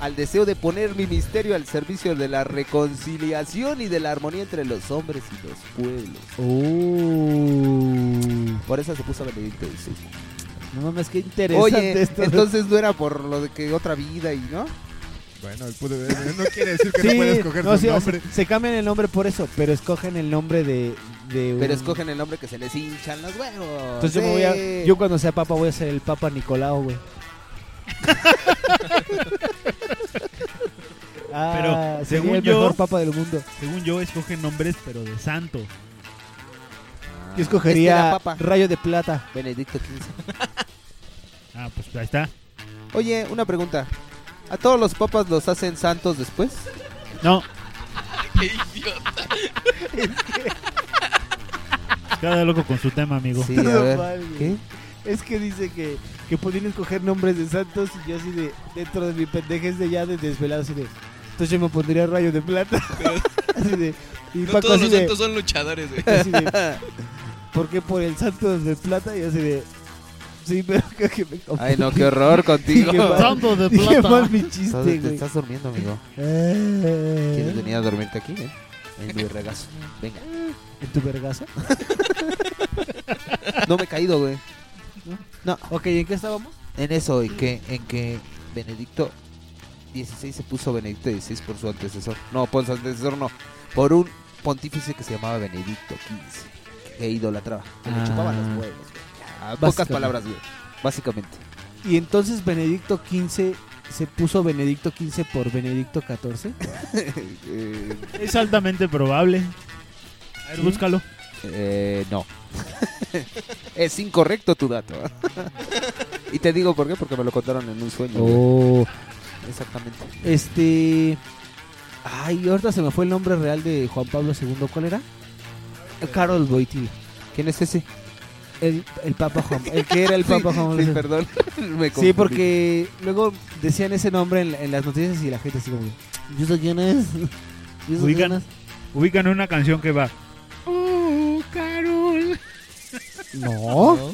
al deseo de poner mi misterio al servicio de la reconciliación y de la armonía entre los hombres y los pueblos. Oh. Por eso se puso Benedicto XVI. No mames, qué interesante Oye, esto. entonces no era por lo de que otra vida y no. Bueno, el pude- no quiere decir que Sí, no puede escoger no, su sí, o sea, nombre. se cambian el nombre por eso, pero escogen el nombre de, de Pero escogen el nombre que se les hinchan los huevos. Entonces yo, me voy a, yo cuando sea papa voy a ser el papa Nicolau, güey. Ah, Pero, según el yo- mejor papa del mundo. Según yo, escogen nombres, pero de santo. Yo escogería Este. Rayo de Plata. Benedicto XV. Ah, pues ahí está. Oye, una pregunta. ¿A todos los papas los hacen santos después? No, Qué idiota. cada loco con su tema, amigo. Sí, a ver. ¿Qué? Es que dice que, que podían escoger nombres de santos y yo así de, dentro de mi pendejes de ya de desvelado así de, entonces yo me pondría Rayo de Plata. así de, y No Paco todos así los de, santos son luchadores, güey. así de, ¿por qué por el santo de Plata? Y así de, sí, pero creo que me Ay, no, qué horror contigo. Santo de Plata. mal mi Estás- chiste, te güey. estás durmiendo, amigo. Eh, ¿Quieres venir a dormirte aquí? eh? En mi regazo. Venga. ¿En tu vergazo? No me he caído, güey. No. Ok, ¿en qué estábamos? En eso, en que, en que Benedicto XVI se puso Benedicto XVI por su antecesor. No, por su antecesor no. Por un pontífice que se llamaba Benedicto XV. Que idolatraba. Que le Ah. chupaba los huevos, Pocas palabras, güey. Básicamente. Y entonces Benedicto XV se puso Benedicto XV por Benedicto XIV. Eh, Es altamente probable. A ver, ¿Sí? búscalo. Eh, no. es incorrecto tu dato. y te digo por qué, porque me lo contaron en un sueño. Oh, Exactamente. este. Ay, ahorita se me fue el nombre real de Juan Pablo II. ¿Cuál era? Carol Boitil. ¿Quién es ese? El, el Papa Juan. El que era el Papa Juan Pablo sí, II. perdón. Me Sí, porque luego decían ese nombre en, en las noticias y la gente así como, ¿y eso quién es? ¿Y eso Oigan. quién es?". Ubican una canción que va. No.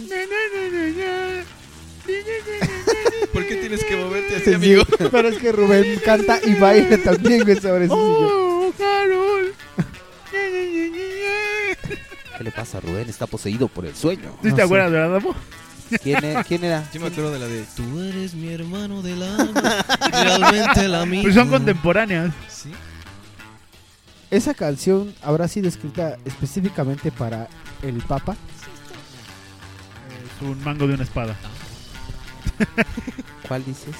¿Por qué tienes que moverte así, Sí, amigo? Pero es que Rubén canta y baila también, güey, sobre eso. Oh, Carol. ¿Qué le pasa a Rubén? Está poseído por el sueño. ¿Sí te acuerdas, verdad, Damo? ¿Quién, e- quién era? Yo me acuerdo de la de Tú eres mi hermano del alma, realmente la mía. Pues son contemporáneas. Sí. Esa canción habrá sido escrita específicamente para el Papa. Un mango de una espada. ¿Cuál dices,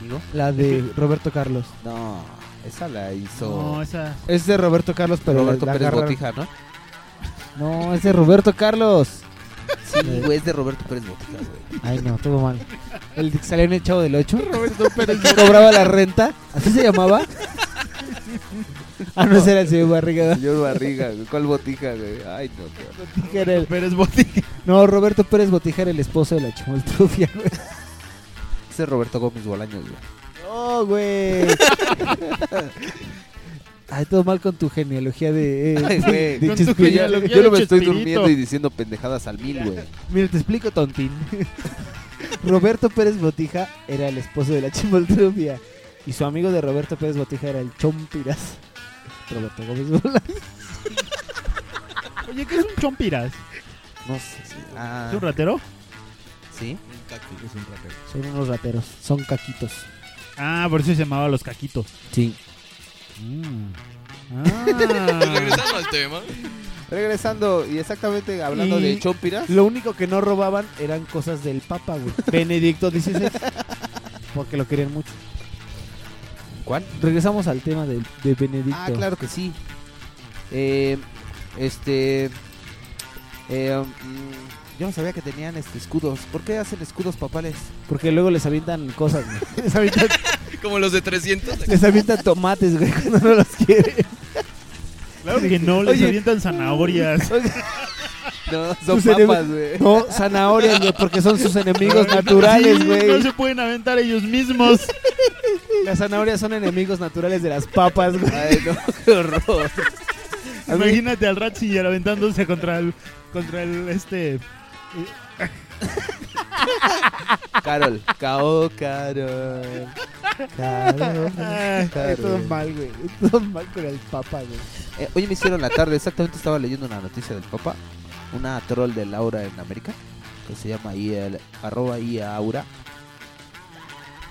amigo? La de Roberto Carlos. No, esa la hizo No, esa. Es de Roberto Carlos, pero Roberto la Pérez agarraron- Botija, ¿no? No, es de Roberto Carlos. Sí, güey, es de Roberto Pérez Botija, güey. Ay, no, todo mal. El que salió en el Chavo del 8. Roberto Pérez cobraba la renta. ¿Así se llamaba? Ah, no, ese era el señor Barriga. Señor Barriga, güey. ¿Cuál Botija, güey? Ay, no, qué. Botija era el- Pérez Botija. No, Roberto Pérez Botija era el esposo de la chimoltrufia, güey. Ese es Roberto Gómez Bolaños, güey. No, güey. Ay, todo mal con tu genealogía de. eh, Ay, güey. de Con tu Chespirito. genealogía. Yo no me de estoy Chespirito. durmiendo y diciendo pendejadas al mil, güey. Mira, te explico, tontín. Roberto Pérez Botija era el esposo de la chimoltrufia. Y su amigo de Roberto Pérez Botija era el Chompiras. Roberto Gómez Bolaños. Oye, ¿qué es un chompiras? No sé. sí. Ah, ¿Es un ratero? ¿Sí? Es un rapero. Son unos rateros. Son caquitos. Ah, por eso se llamaba Los Caquitos. Sí. Ah. Regresando al tema. Regresando y exactamente hablando Y de Chompiras. Lo único que no robaban eran cosas del Papa, güey. Benedicto XVI. Porque lo querían mucho. ¿Cuál? Regresamos al tema de, de Benedicto. Ah, claro que sí. Eh, este. eh, mm, yo no sabía que tenían este escudos. ¿Por qué hacen escudos papales? Porque luego les avientan cosas, güey. Les avientan, Como los de 300. les avientan tomates, güey, cuando no los quieren. Claro que no, les Oye. avientan zanahorias. No, son Sus papas, güey. No, zanahorias, güey, porque son sus enemigos naturales, Sí, güey. No se pueden aventar ellos mismos. Las zanahorias son enemigos naturales de las papas, güey. Ay, no, qué horror. Imagínate al Ratzinger aventándose contra el. contra el este. Carol. Cao, Carol. Ay, Ay, todo mal, güey. Todo mal con el papa, güey. Eh, hoy me hicieron la tarde, exactamente estaba leyendo una noticia del Papa, una troll de Laura en América, que se llama IL, arroba IAura.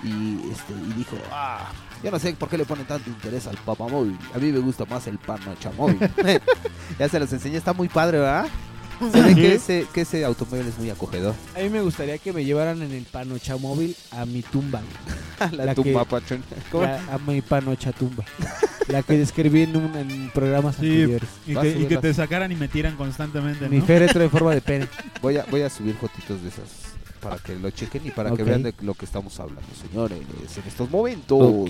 Y, este, y dijo, ah, yo no sé por qué le ponen tanto interés al Papa Móvil. A mí me gusta más el Panocha Móvil. ya se los enseñé, está muy padre, ¿verdad? Se ve que ese, que ese automóvil es muy acogedor. A mí me gustaría que me llevaran en el panocha móvil a mi tumba. La, La tumba que- pachón. La- a mi panocha tumba. La que describí en, un, en programas Sí, anteriores. y que, y que te sacaran y metieran constantemente, Mi ¿no? féretro en forma de pene. Voy a, voy a subir fotitos de esas para que lo chequen y para que vean de lo que estamos hablando, señores, en estos momentos.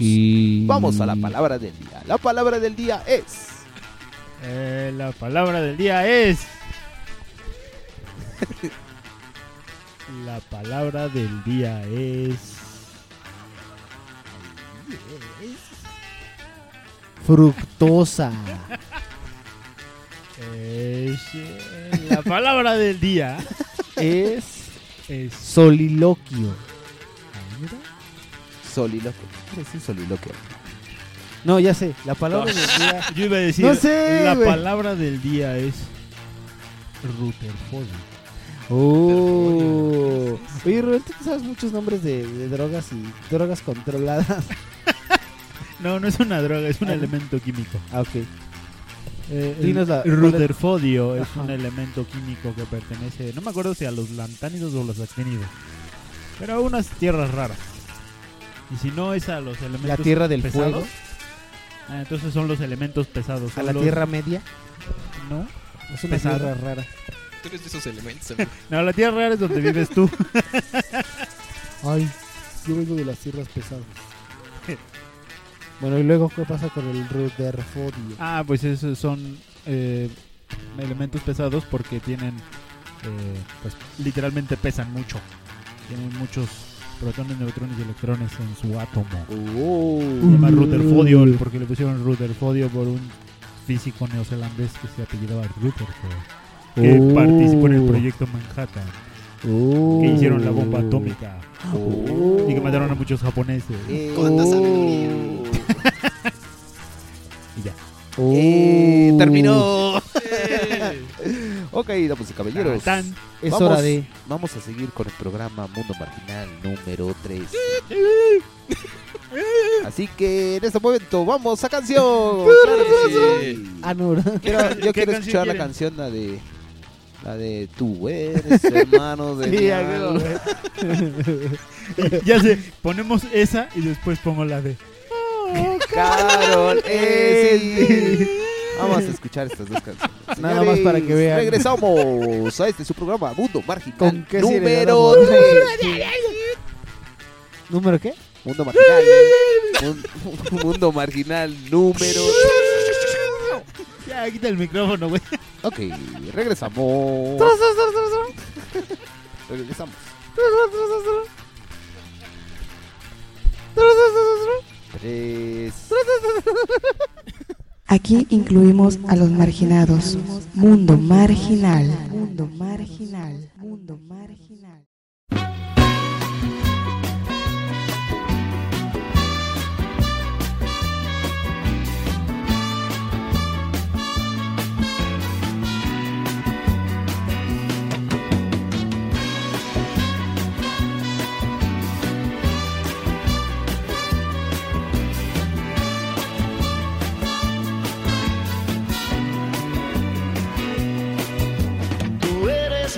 Vamos a la palabra del día. La palabra del día es. Eh, la palabra del día es. la palabra del día es. Fructosa. es, eh, la palabra del día Es es. soliloquio. Soliloquio. ¿Qué es un soliloquio? No, ya sé. La palabra del día. Yo iba a decir. No sé, La güey. palabra del día es. Rutherford. Oh. Oye, Rubén, tú sabes muchos nombres de, de drogas y drogas controladas. No, no es una droga, es un Ah, elemento químico. Ah, ok. Eh, Dinos el la- Rutherfordio es Ajá. un elemento químico que pertenece, no me acuerdo si a los lantánidos o los actínidos, pero a unas tierras raras. Y si no es a los elementos La tierra del pesados, fuego. ah, entonces son los elementos pesados. A la los- tierra media. No, Es una Pesada. tierra rara. Tú eres de esos elementos, amigo. no, la tierra rara es donde vives tú. Ay, yo vengo de las tierras pesadas. Bueno, y luego, ¿qué pasa con el Rutherfordio? ah, pues esos son eh, elementos pesados porque tienen, eh, pues literalmente pesan mucho. Tienen muchos protones, neutrones y electrones en su átomo. Oh. Se llama Rutherfordio porque le pusieron Rutherfordio por un físico neozelandés que se apellidaba Rutherford, que Oh. participó en el proyecto Manhattan, Oh. que hicieron la bomba atómica Oh. y que mataron a muchos japoneses. ¿Cuánta sabiduría? Y ya. Eh, Oh. terminó. ok, damas y caballeros. Tan, tan. Es vamos, hora de. Vamos a seguir con el programa Mundo Marginal número 3. Así que en este momento vamos a canción. Claro que sí. Ah, no, ¿verdad? Quiero- yo ¿Qué quiero escuchar la canción, la de. La de tú eres hermano de. Sí, mi a alma". huevo. Ya sé, ponemos esa y después pongo la de. Carol, eh, sí. Vamos a escuchar estas dos canciones. Nada más para que vean. Regresamos a este su programa Mundo Marginal ¿Con qué número cine le 3. damos? ¿Número qué? Mundo marginal. Mun- mundo marginal número. Ya, quita el micrófono, güey. Ok, regresamos. regresamos. Aquí incluimos a los marginados. Mundo marginal. Mundo marginal. Mundo marginal.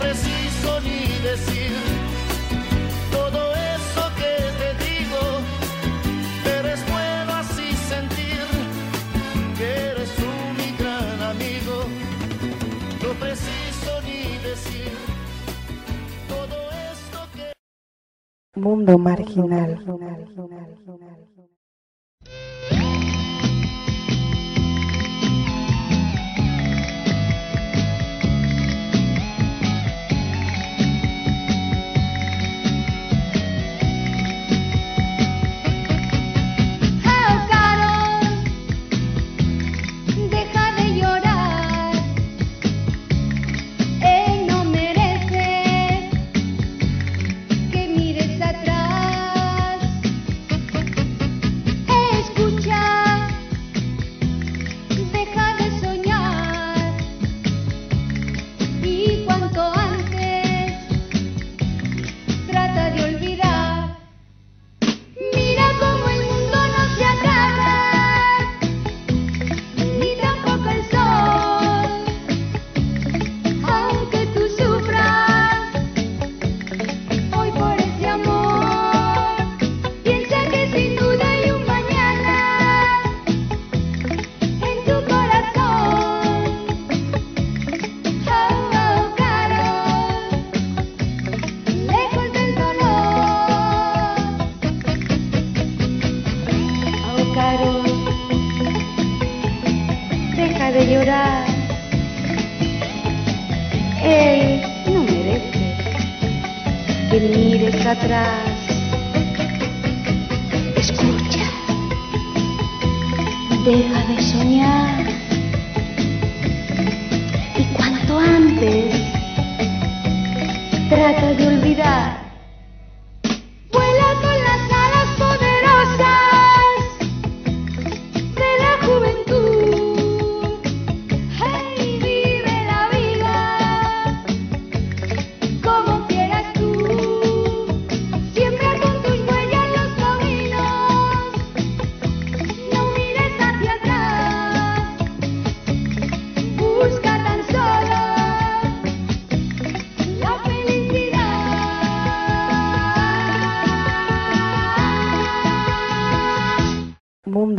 Preciso ni decir todo eso que te digo, pero es bueno así sentir que eres tú mi gran amigo. No preciso ni decir todo esto que Mundo marginal.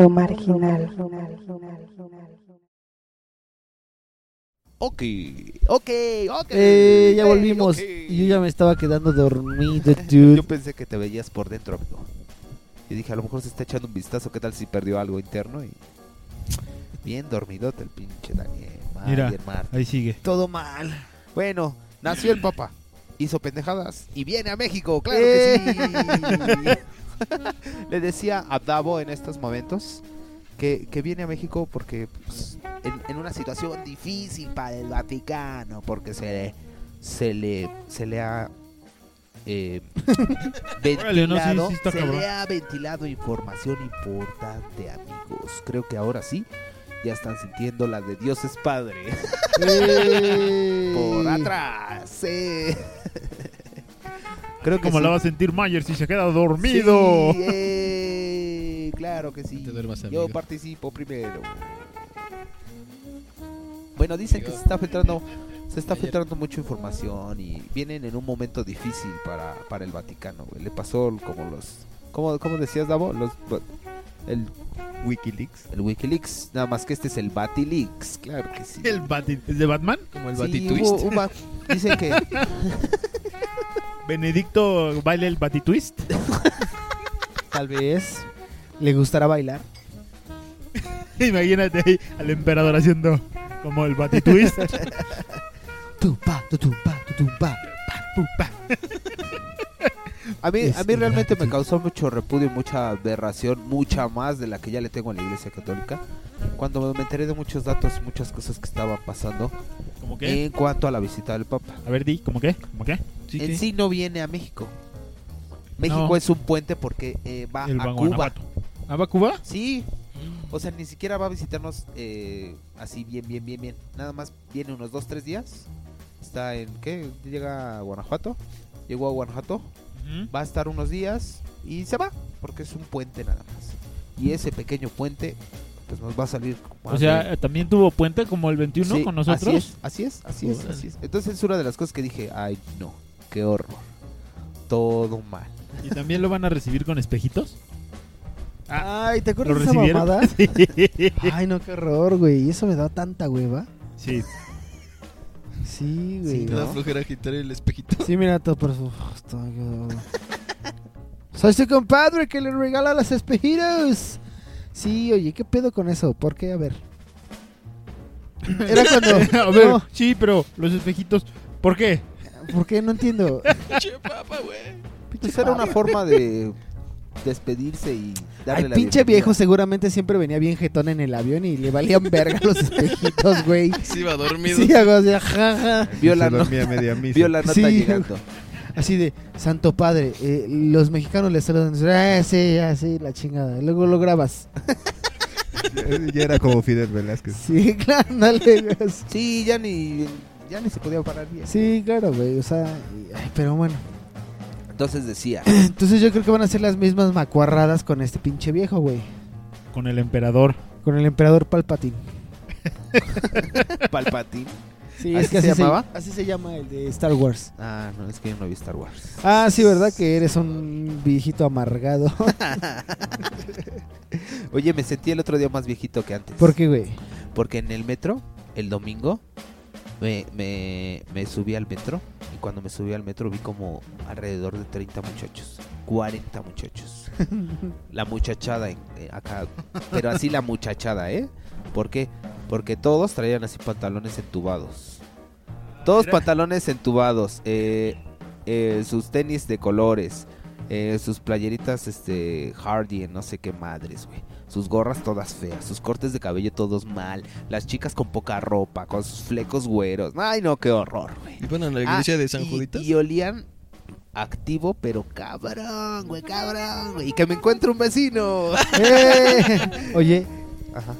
Mundo marginal. Ok, ok, ok. Eh, ya volvimos. yo ya me estaba quedando dormido, dude. Yo pensé que te veías por dentro, amigo. Y dije, a lo mejor se está echando un vistazo. ¿Qué tal si perdió algo interno? Y bien dormidote el pinche Daniel. Mira, ahí sigue. Todo mal. Bueno, nació el Papa. Hizo pendejadas y viene a México, claro que sí. Le decía a Davo en estos momentos que, que viene a México porque pues, en, en una situación difícil para el Vaticano, porque se le, se le, se le ha eh, Órale, no, sí, ventilado, sí se le ha ventilado información importante, amigos. Creo que ahora sí ya están sintiendo la de Dios es Padre. Eh. Por atrás. sí. Creo que ¿Cómo sí. la va a sentir Mayer si se queda dormido? Sí, eh, claro que sí. duermas, Yo participo primero. Bueno, dicen que se está filtrando, se está filtrando mucha información y vienen en un momento difícil para, para el Vaticano. güey. Le pasó como los, ¿cómo, cómo decías, Davo? Los, el Wikileaks. El Wikileaks, nada más que este es el Batileaks, claro que sí. ¿El, Bati- ¿el de Batman? Como el Sí, Batitwist. hubo- hubo- dicen que Benedicto baila el Batitwist. Tal vez le gustará bailar. Imagínate ahí al emperador haciendo como el Batitwist. Tumpa, tutumpa, tutumpa. A mí, a Este, mí realmente me causó mucho repudio y mucha aberración, mucha más de la que ya le tengo a la Iglesia Católica. Cuando me enteré de muchos datos, muchas cosas que estaban pasando ¿Cómo qué? en cuanto a la visita del Papa. A ver, di, ¿cómo qué? ¿Cómo qué? en sí no viene a México. México No. es un puente porque eh, va El a Cuba. ¿Ah, va a Cuba? Sí. O sea, ni siquiera va a visitarnos eh, así bien, bien, bien, bien. Nada más viene unos dos, tres días. Está en, ¿qué? Llega a Guanajuato. Llegó a Guanajuato. Va a estar unos días y se va. Porque es un puente nada más. Y ese pequeño puente, pues nos va a salir. O sea, también tuvo puente como el 21 Sí, con nosotros. Así es, así es, así es, así es. Entonces es una de las cosas que dije, ay no, qué horror. Todo mal. ¿Y también lo van a recibir con espejitos? Ay, ¿te acuerdas ¿Lo de esa recibieron? mamada? Sí. Ay, no, qué horror, güey. Eso me da tanta hueva. Sí. Sí, güey. Da ¿no? flojera agitar el espejito. Sí, mira, todo por eso. Soy su compadre que le regala los espejitos. Sí, oye, ¿qué pedo con eso? ¿Por qué? A ver. Era cuando. a ver, No, sí, pero los espejitos, ¿por qué? ¿Por qué? No entiendo. Che, papa, güey. Pues era una forma de despedirse y darle Ay, la pinche bienvenida. viejo seguramente siempre venía bien jetón en el avión y le valían verga los espejitos, güey. Sí, iba dormido. Sí, hago así, jaja. Vio la, no- dormía media misa. vio la nota Sí. llegando. Así de, Santo Padre, eh, los mexicanos le saludan. Ah, sí, ah, sí, la chingada. Luego lo grabas. ya era como Fidel Velázquez. Sí, claro, dale. Sí, ya ni, ya ni se podía parar bien. Sí, claro, güey. O sea, pero bueno. Entonces decía, Entonces yo creo que van a ser las mismas macuarradas con este pinche viejo, güey. Con el emperador. Con el emperador Palpatine. Palpatín. Sí, ¿Así es que se así se, llamaba? así se llama el de Star Wars. Ah, no, es que yo no vi Star Wars. Ah, sí, ¿verdad? Que eres un viejito amargado. Oye, me sentí el otro día más viejito que antes. ¿Por qué, güey? Porque en el metro, el domingo, me, me, me subí al metro y cuando me subí al metro vi como alrededor de 30 muchachos, 40 muchachos. la muchachada en- eh, acá, pero así la muchachada, ¿eh? ¿Por qué? Porque todos traían así pantalones entubados. Todos pantalones entubados, eh, eh, sus tenis de colores, eh, sus playeritas este Hardy, no sé qué madres, güey. Sus gorras todas feas, sus cortes de cabello todos mal, las chicas con poca ropa, con sus flecos güeros. Ay, no, qué horror, güey. ¿Iban a la iglesia Ah, de San y- Juditas? Y olían activo, pero cabrón, güey, cabrón, güey. Y que me encuentre un vecino. Eh, Oye, Ajá.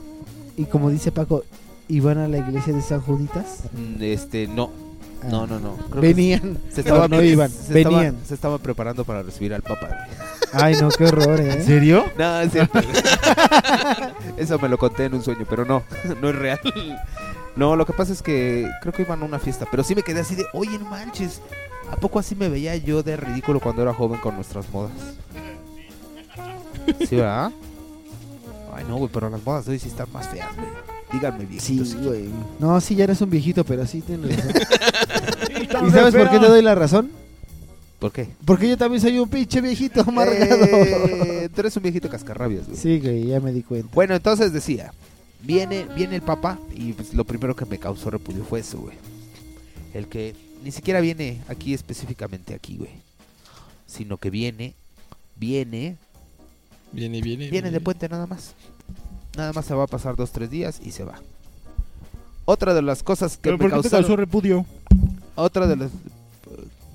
y como dice Paco, ¿iban a la iglesia de San Juditas? Mm, Este, no. Ah. No, no, no. Creo que Venían. Se No, no iban, se estaba- venían. se estaba preparando para recibir al Papa. Ay, no, qué horror, ¿eh? ¿En serio? No, es cierto. Eso me lo conté en un sueño, pero no, no es real. No, lo que pasa es que creo que iban a una fiesta, pero sí me quedé así de, oye, no manches, ¿a poco así me veía yo de ridículo cuando era joven con nuestras modas? ¿Sí, verdad? Ay, no, güey, pero las modas de hoy sí están más feas, güey. Díganme, Sí, viejitos. güey. No, sí, ya eres un viejito, pero sí tienes razón. ¿Y sabes por qué te doy la razón? ¿Por qué? Porque yo también soy un pinche viejito amargado. Eh, tú eres un viejito cascarrabias, güey. Sí, güey, ya me di cuenta. Bueno, entonces decía, viene, viene el Papa y pues, lo primero que me causó repudio fue eso, güey. El que ni siquiera viene aquí específicamente aquí, güey. Sino que viene, viene, Viene, viene. viene de puente nada más. Nada más se va a pasar dos, tres días y se va. Otra de las cosas que ¿Pero me por qué te causaron... causó repudio? Otra de las...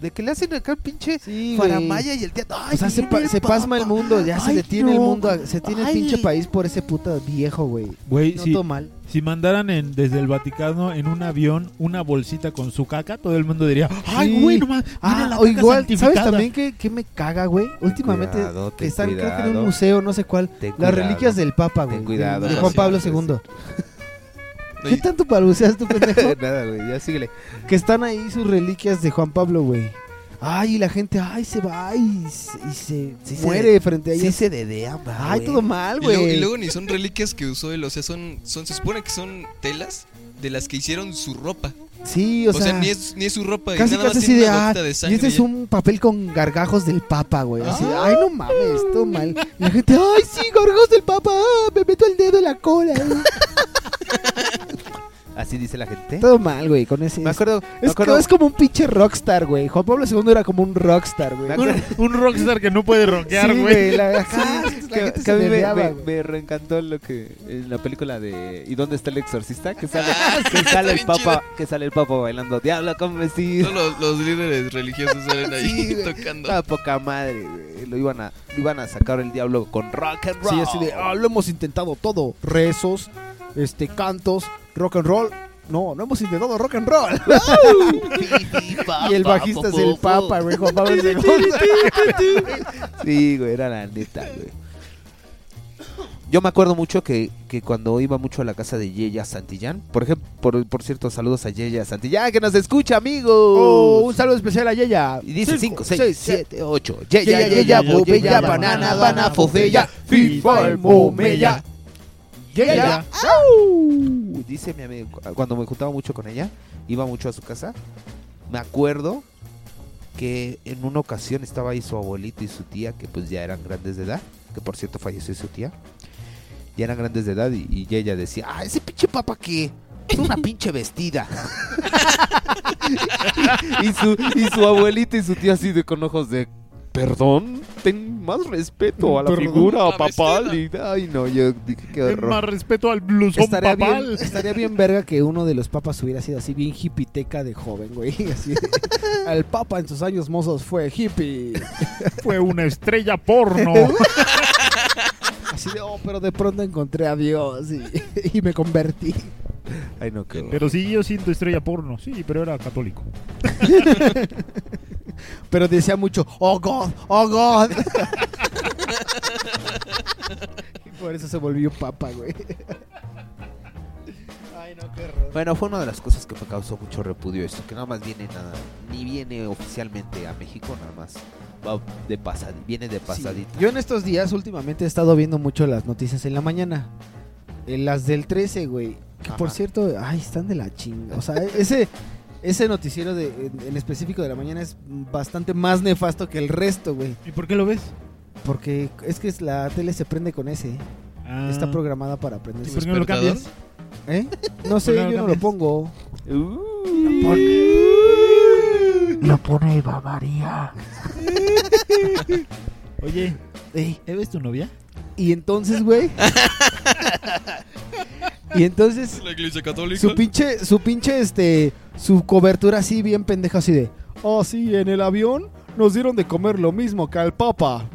De que le hacen acá el pinche güey. faramaya y el teatro. O sea, se, pa- se pasma el mundo, ya se detiene el mundo, se tiene el pinche país por ese puta viejo, güey. Güey, no si, todo mal. si mandaran en, desde el Vaticano en un avión una bolsita con su caca, todo el mundo diría, ¡ay, Sí. güey, no mames! Ah, la o caca igual, ¿sabes santificada". también que, que me caga, güey? Últimamente cuidado, que ten están, creo que en un museo, no sé cuál, las cuidado. reliquias del Papa, güey. Ten cuidado, De, Juan sí, Pablo sí, II. No, ¿Qué tanto balbuceas tú, pendejo? Nada, güey, ya síguele. que están ahí sus reliquias de Juan Pablo, güey. Ay, y la gente, ay, se va y se, y se Sí se muere de- frente a Sí ellos. se dedea, va, ay, güey. todo mal, Y luego, güey. y luego ni son reliquias que usó él, o sea, son, son, se supone que son telas de las que hicieron su ropa. Sí, o, O, sea, ni, es, ni es su ropa, y Casi, nada más casi así tiene de, una ah, de y este es un papel con gargajos del Papa, güey. Así, Ah. ay, no mames, todo mal. Y la gente, ay, sí, gargajos del Papa, ah, me meto el dedo en la cola. Así dice la gente. todo mal, güey, con ese. Me acuerdo, me es, acuerdo, es como un pinche rockstar, güey. Juan Pablo II era como un rockstar, güey. Un, un rockstar que no puede rockear, Sí, güey. güey, la, ajá, la que, gente que se a mí me, me- reencantó lo que en la película de ¿Y dónde está el exorcista? Que sale, Ah, que sale el papa, que sale el papa bailando diablo con vestido. Todos los, los líderes religiosos salen ahí Sí, tocando. Ah, poca madre, güey. Lo iban a lo iban a sacar el diablo con rock and roll. Sí, así de, ah, lo hemos intentado todo. Rezos, este, cantos, rock and roll. No, no hemos intentado rock and roll. y el bajista es el Papa, güey, Juan Pablo II. Sí, güey, era la neta, güey. Yo me acuerdo mucho que, que cuando iba mucho a la casa de Yeya Santillán, por ejemplo, por, por cierto, saludos a Yeya Santillán, que nos escucha, amigos. Oh, un saludo especial a Yeya. Y dice 5, Cinco, 6, seis, 7, 8. Yeya, Yeya, bobella, banana, Banana, bana, Bana, fofella, FIFA, FIFA, Momella. Yeya. Au. Dice mi amigo, cuando me juntaba mucho con ella, iba mucho a su casa. Me acuerdo que en una ocasión estaba ahí su abuelito y su tía, que pues ya eran grandes de edad, que por cierto falleció su tía. Ya eran grandes de edad y, y ella decía, ah, ese pinche papa que es una pinche vestida. y, su, y su abuelito y su tía así de con ojos de, perdón, ten más respeto a la Perdón, figura la papal. Y, ay no, yo dije, qué Ten horror. más respeto al blusón Estaría papal. bien, estaría bien verga que uno de los papas hubiera sido así bien hippiteca de joven, güey. Así el papa en sus años mozos fue hippie. Fue una estrella porno. Así de, oh, pero de pronto encontré a Dios y, y me convertí. Ay no, qué pero sí, yo siento estrella porno. Sí, pero era católico. Pero decía mucho, oh God, oh God. y por eso se volvió papa, güey. Ay, no, qué horror. Bueno, fue una de las cosas que me causó mucho repudio eso, que nada más viene nada, ni viene oficialmente a México, nada más va de pasad, viene de Sí, pasadita. Yo en estos días últimamente he estado viendo mucho las noticias en la mañana. En las del 13, güey. Que por cierto, ay, están de la chinga. O sea, ese, ese noticiero de, en, en específico de la mañana es bastante más nefasto que el resto, güey. ¿Y por qué lo ves? Porque es que es- la tele se prende con ese. Ah. Está programada para prender. ¿Y por qué no lo cambias? ¿Eh? No sé, ¿Por qué no yo lo no lo pongo. Lo pone Eva María. Oye, Ey, ¿Eva tu novia? Y entonces, güey. y entonces La iglesia católica. su pinche, su pinche, este, su cobertura así bien pendeja así de. Oh, sí, en el avión nos dieron de comer lo mismo que al Papa.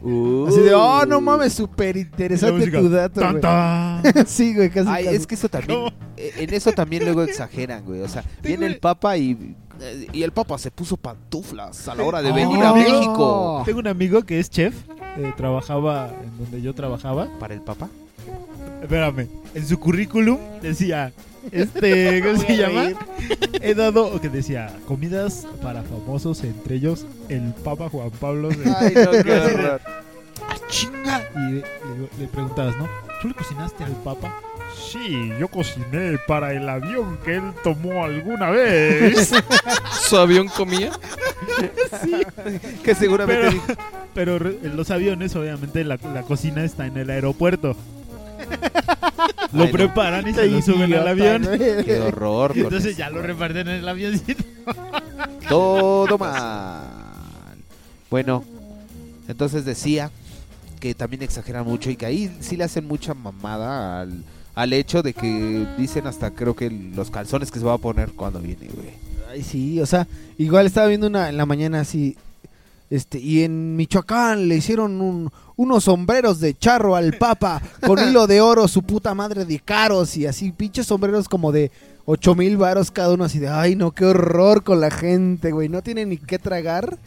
Así de, oh, no mames, súper interesante tu dato, tan, güey. tan. sí, güey, casi. Ay, casi. es que eso también, eh, en eso también luego exageran, güey. O sea, viene el Papa y, eh, y el Papa se puso pantuflas a la hora de Tengo venir a México. Tengo un amigo que es chef, eh, trabajaba en donde yo trabajaba. ¿Para el Papa? Espérame, en su currículum decía, este, ¿cómo se llama? He dado, o que decía, comidas para famosos, entre ellos el Papa Juan Pablo. II. Ay, no, qué horror. ¡Ah, chinga! Y le, le- le preguntabas, ¿no? ¿Tú le cocinaste al Papa? Sí, yo cociné para el avión que él tomó alguna vez. ¿Su avión comía? Que seguramente pero, dijo, pero re- en los aviones, obviamente, la, la cocina está en el aeropuerto. Lo Ay, no. preparan y se lo suben al avión. qué horror. Y entonces eso. ya lo reparten en el avioncito. Todo mal. Bueno, entonces decía que también exageran mucho y que ahí sí le hacen mucha mamada al, al hecho de que dicen hasta creo que los calzones que se va a poner cuando viene, güey. Ay, sí, o sea, igual estaba viendo una en la mañana así. Este, y en Michoacán le hicieron un- unos sombreros de charro al Papa con hilo de oro, su puta madre de caros y así, pinches sombreros como de ocho mil varos cada uno, así de, ay no, qué horror con la gente, güey, no tiene ni qué tragar,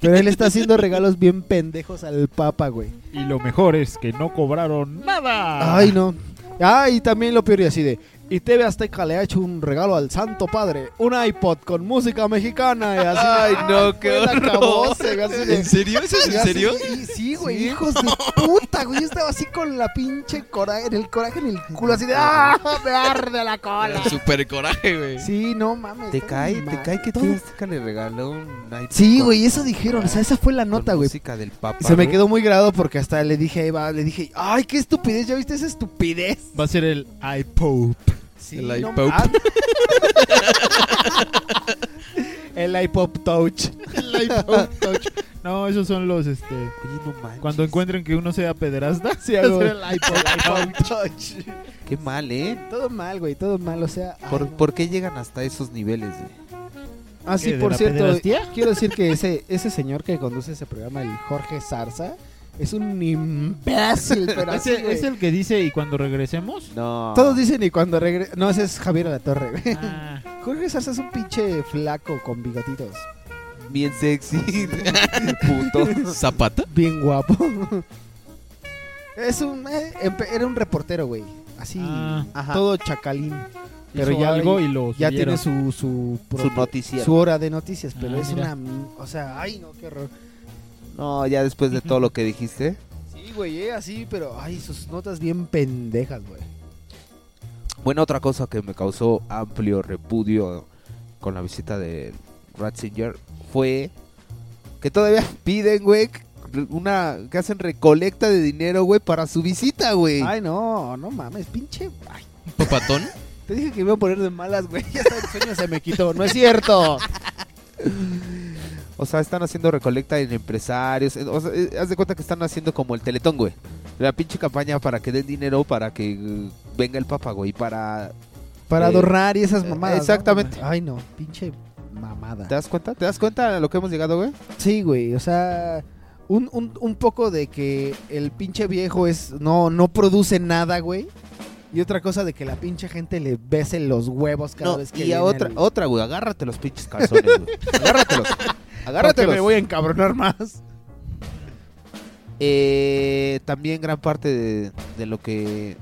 pero él está haciendo regalos bien pendejos al Papa, güey. Y lo mejor es que no cobraron nada. Ay, no. Ah, y también lo peor y así de. Y TV Azteca le ha hecho un regalo al Santo Padre, un iPod con música mexicana y así. Ay, no, qué horror. ¿En serio? ¿Eso es en serio? sí, güey, hijos de puta, güey. Yo estaba así con la pinche coraje, en el coraje en el culo, así de ¡Ah! Me arde la cola. Super coraje, güey. Sí, no mames. Te cae, te cae que Todo- TV Azteca le regaló un iPod Sí, güey, eso dijeron. O sea, esa fue la nota, güey. música del Papa. Se me quedó muy grabado porque hasta le dije a Eva, le dije, ¡ay, qué estupidez! ¿Ya viste esa estupidez? Va a ser el iPope. Sí, El no iPop. ma- El iPop Touch. El iPod Touch. No, esos son los, este... Oye, no manches. Cuando encuentren que uno sea pederasta, Sí, hago- el iPod Touch. Qué mal, ¿eh? Todo mal, güey, todo mal, o sea... ay, ¿Por, no. por qué llegan hasta esos niveles, güey? Ah, sí, ¿Qué, de por cierto, pederastía? quiero decir que ese, ese señor que conduce ese programa, el Jorge Zarza, es un imbécil, pero así, ¿Ese güey. es el que dice y cuando regresemos? No. Todos dicen y cuando regresa... No, ese es Javier Alatorre, güey. Ah, Jorge Zarza es un pinche flaco con bigotitos. Bien sexy. El puto. ¿Zapata? Bien guapo. es un... eh, empe- era un reportero, güey. Así, Ah, ajá. todo chacalín. Pero hizo ya, algo y lo ya subieron. tiene su, su, Su noticiero. su hora de noticias, pero Ah, es mira. una... O sea, ay, no, qué horror. No, ya después de todo lo que dijiste. Sí, güey, eh, así, pero ay, sus notas bien pendejas, güey. Bueno, otra cosa que me causó amplio repudio con la visita de Ratzinger fue que todavía piden, güey, una que hacen recolecta de dinero, güey, para su visita, güey. Ay, no, no mames, pinche. Ay, ¿Un papatón? te dije que me iba a poner de malas, güey. Ya hasta el sueño se me quitó. No es cierto. O sea, están haciendo recolecta en empresarios. eh, O sea, eh, haz de cuenta que están haciendo como el Teletón, güey. La pinche campaña para que den dinero para que eh, venga el Papa, güey, para... Para Eh, adornar y esas mamadas. ¿no? exactamente. Ay, no, pinche mamada. ¿Te das cuenta? ¿Te das cuenta de lo que hemos llegado, güey? Sí, güey, o sea, un, un, un poco de que el pinche viejo es no no produce nada, güey. Y otra cosa de que la pinche gente le bese los huevos cada No, vez que y a otra, el- otra, güey, agárrate los pinches calzones, güey. Agárratelos. Agárratelos. me voy a encabronar más. Eh, también gran parte de, de lo que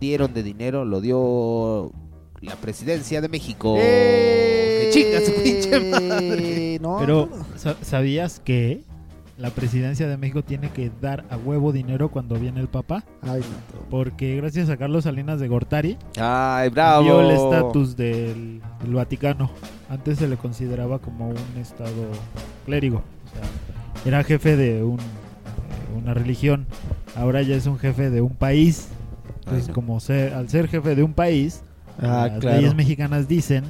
dieron de dinero lo dio la presidencia de México. ¡Eh! ¡Que chinga su pinche madre! No, Pero, ¿sabías que la presidencia de México tiene que dar a huevo dinero cuando viene el papá. Ay, no. Porque gracias a Carlos Salinas de Gortari Ay, bravo. dio el estatus del, del Vaticano. Antes se le consideraba como un estado clérigo. O sea, era jefe de un, una religión. Ahora ya es un jefe de un país. Entonces, como ser, al ser jefe de un país, Ah, las claro. leyes mexicanas dicen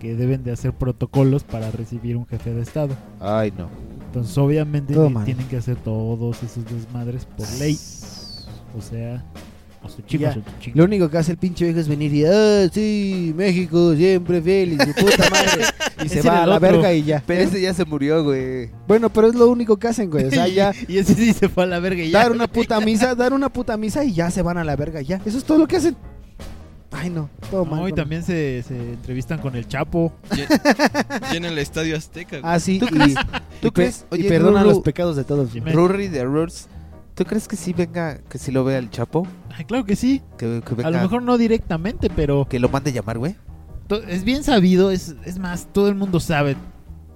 que deben de hacer protocolos para recibir un jefe de estado. Ay, no. Entonces, obviamente, tienen que hacer todos esos desmadres por ley. O sea, a su chico, Ya, a su chingo. Lo único que hace el pinche viejo es venir y, ah, sí, México siempre feliz, su puta madre. Y se va a la otro. verga y ya. Pero ese ya se murió, güey. Bueno, pero es lo único que hacen, güey. O sea, ya y ese sí se fue a la verga y ya. dar una puta misa, dar una puta misa y ya se van a la verga, ya. Eso es todo lo que hacen. Ay, no, todo mal. No, y también se, se entrevistan con el Chapo. Llena el estadio Azteca. güey. Ah, sí, ¿Tú y, crees? y ¿Tú pe- crees? y Oye, perdona Ruru, los pecados de todos. Dime. Rory de Rurs, ¿tú crees que sí venga, que sí lo vea el Chapo? Ay, claro que sí. Que, que venga, A lo mejor no directamente, pero que lo mande llamar, güey. es bien sabido, es, es más, todo el mundo sabe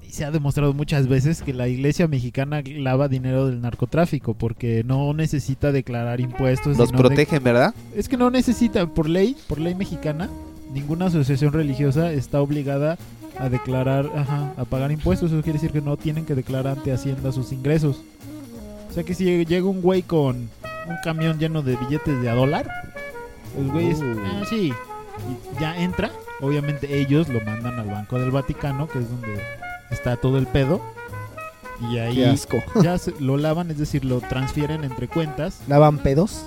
y se ha demostrado muchas veces que la iglesia mexicana lava dinero del narcotráfico porque no necesita declarar impuestos. Los de- protegen, ¿verdad? Es que no necesita, por ley, por ley mexicana, ninguna asociación religiosa está obligada a declarar, ajá, a pagar impuestos. Eso quiere decir que no tienen que declarar ante Hacienda sus ingresos. O sea que si llega un güey con un camión lleno de billetes de a dólar, los güeyes, Uh. ah, sí, y ya entra. Obviamente ellos lo mandan al Banco del Vaticano, que es donde está todo el pedo. Y ahí Qué asco. ya se- lo lavan, es decir, lo transfieren entre cuentas. ¿Lavan pedos?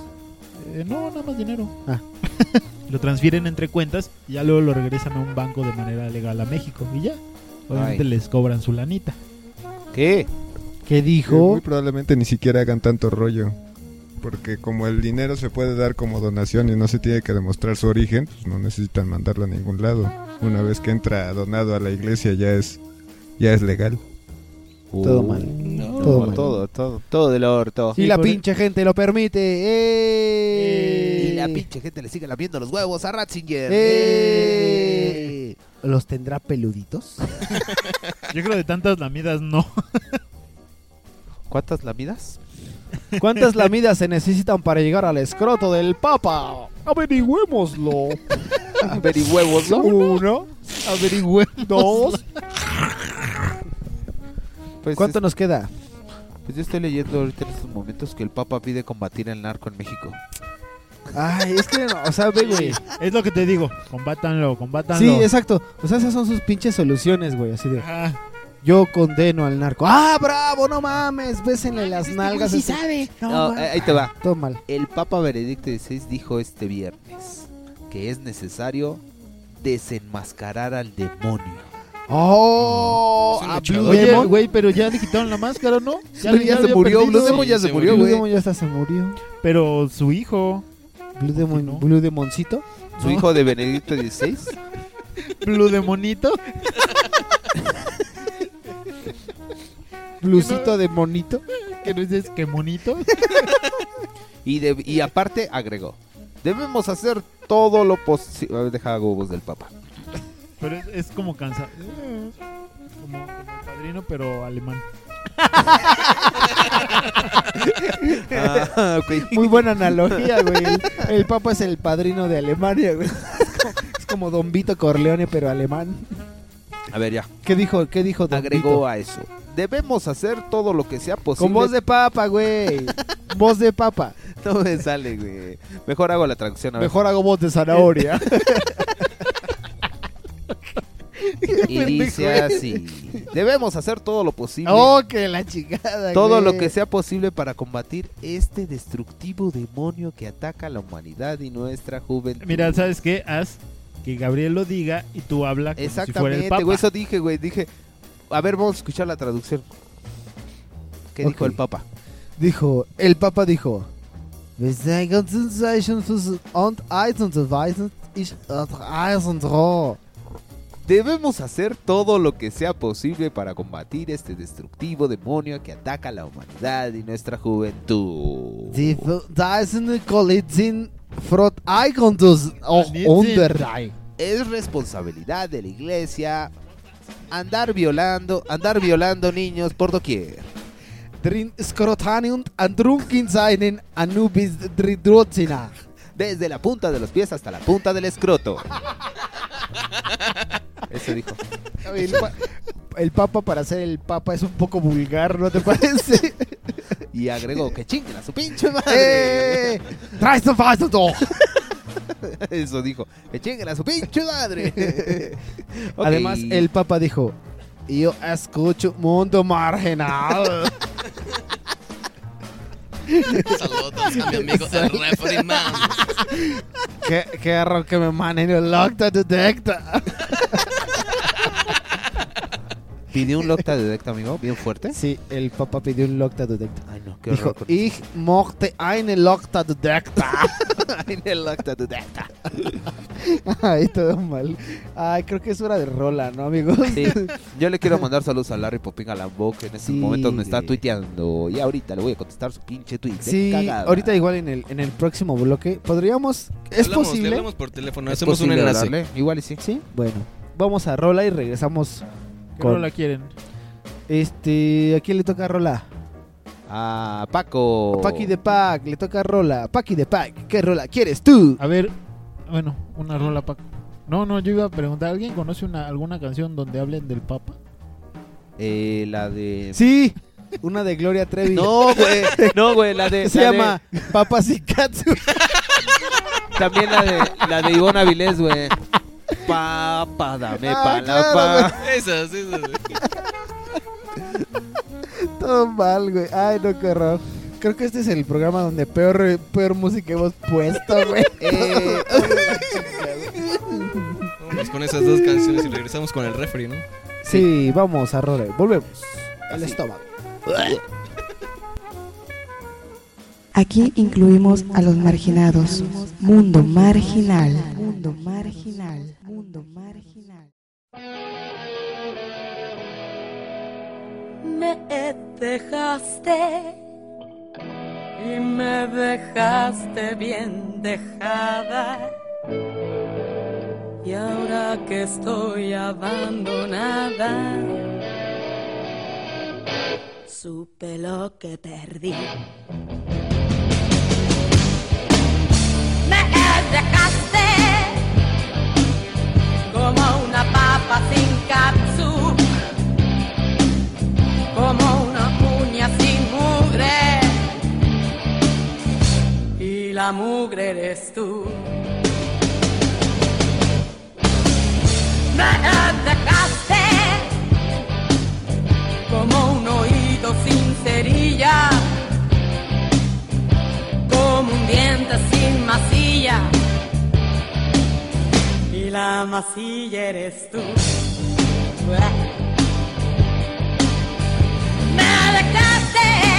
Eh, no, nada más dinero. Ah. lo transfieren entre cuentas y ya luego lo regresan a un banco de manera legal a México. Y ya. Obviamente Ay. les cobran su lanita. ¿Qué? ¿Qué Que dijo? Muy probablemente ni siquiera hagan tanto rollo. Porque como el dinero se puede dar como donación y no se tiene que demostrar su origen, pues no necesitan mandarlo a ningún lado. Una vez que entra donado a la iglesia ya es ya es legal. Todo mal. No, Todo mal. todo, todo, todo del orto. Y Sí, la pinche gente lo permite. ¡Eh! Y la pinche gente le sigue lamiendo los huevos a Ratzinger. ¡Eh! ¿Los tendrá peluditos? Yo creo de tantas lamidas no. ¿Cuántas lamidas? ¿Cuántas lamidas se necesitan para llegar al escroto del Papa? Averigüémoslo. Averigüemos, ¿no? Uno. Averigüe. Dos. Pues, ¿Cuánto es- nos queda? pues yo estoy leyendo ahorita en estos momentos que el Papa pide combatir el narco en México. Ay, es que, no, o sea, ve, güey. Es lo que te digo. Combátanlo, combátanlo. Sí, exacto. O sea, esas son sus pinches soluciones, güey. Así de, Ajá. Yo condeno al narco. ¡Ah, bravo! No mames. Bésenle las nalgas. sí Este- sabe. No, ahí te va. Todo mal. El Papa Benedicto XVI dijo este viernes que es necesario desenmascarar al demonio. ¡Oh! Blue Oye, Demon. güey, pero ya le quitaron la máscara, ¿no? Ya, ya se murió, perdido. Blue Demon ya Sí, se se murió, Blue güey. Demon ya hasta se murió. Pero su hijo, Blue Demon, ¿no? Blue Demoncito. Su hijo de Benedicto XVI. Blue Demonito. Blucito de monito. Que no dices que monito. Y, de- y aparte agregó, debemos hacer todo lo posible... A ver, deja voz del Papa. Pero es, es como cansa. Como, como el padrino, pero alemán. Ah. Muy buena analogía, güey. El, el Papa es el padrino de Alemania, güey. Es como, es como Don Vito Corleone, pero alemán. A ver, ya. ¿Qué dijo, qué dijo Don Agregó Vito? a eso. Debemos hacer todo lo que sea posible. Con voz de papa, güey. voz de papa. No me sale, güey. Mejor hago la traducción. A ver. Mejor hago voz de zanahoria. Y dice así. Debemos hacer todo lo posible. oh, que la chingada, todo güey. lo que sea posible para combatir este destructivo demonio que ataca a la humanidad y nuestra juventud. Mira, ¿sabes qué? Haz que Gabriel lo diga y tú habla como si fuera el Exactamente, papa. güey. Eso dije, güey. Dije. A ver, vamos a escuchar la traducción. ¿Qué dijo el Papa? Dijo, el Papa dijo. Debemos hacer todo lo que sea posible para combatir este destructivo demonio que ataca a la humanidad y nuestra juventud. Frot Eikontus auch Kolitzin. Unterrei. Es responsabilidad de la iglesia andar violando, andar violando niños por doquier. drin Skrotanium and drunken seinen Anubis Dridrotzina. Desde la punta de los pies hasta la punta del escroto. Eso dijo. El, pa- el papa para ser el papa es un poco vulgar, ¿no te parece? Y agregó que chinguen a su pinche madre. ¡Eh! ¡Traes tu falso todo! Eso dijo. Que chinguen a su pinche madre. Además, el papa dijo, yo escucho mundo marginal. Saludos a mi amigo el referee man. que, quiero que me manden el Locta Detecta. ¿Pidió un Locta Detect, amigo? ¿Bien fuerte? Sí, el papa pidió un Locta Detecta. Ay, no, qué Dijo, horror. ich mochte eine Locta Detecta. Eine Locta Detecta. Ay, todo mal. Ay, creo que es hora de rola, ¿no, amigos? Sí. Yo le quiero mandar saludos a Larry Popín Alambo, que en estos Sí. momentos me está tuiteando. Y ahorita le voy a contestar su pinche tweet. Sí, cagada. ahorita igual en el, en el próximo bloque podríamos... ¿Es Hablamos, posible? Le hablamos por teléfono, ¿Es hacemos un posible enlace. hablarle? Igual y sí. Sí, bueno. Vamos a rola y regresamos ¿Qué con... rola quieren? Este, ¿a quién le toca rola? A Paco. A Paki de Pac, le toca rola. Paki de Pac, ¿qué rola quieres tú? A ver, bueno, una rola Paco. No, no, yo iba a preguntar, ¿alguien conoce una, alguna canción donde hablen del Papa? Eh, la de. Sí, una de Gloria Trevi. No, güey. No, güey. La de. Se la de- llama Papa Sikatsu. También la de, la de Ivonne Avilés, güey. Papa, dame Ah, pa la claro, pa. Esas, esas. Todo mal, güey. Ay, no, qué horror. Creo que este es el programa donde peor, peor música hemos puesto, güey. Eh, Vamos con esas dos canciones y regresamos con el referee, ¿no? Sí, vamos a rola. Volvemos. El estómago. Aquí incluimos a los marginados. Mundo marginal. Mundo marginal. Mundo marginal. Me dejaste y me dejaste bien dejada. Y ahora que estoy abandonada, supe lo que perdí. Dejaste como una papa sin capsu como una uña sin mugre y la mugre eres tú. Me dejaste como un oído sin cerilla, como un diente sin masilla la masilla eres tú. Me dejaste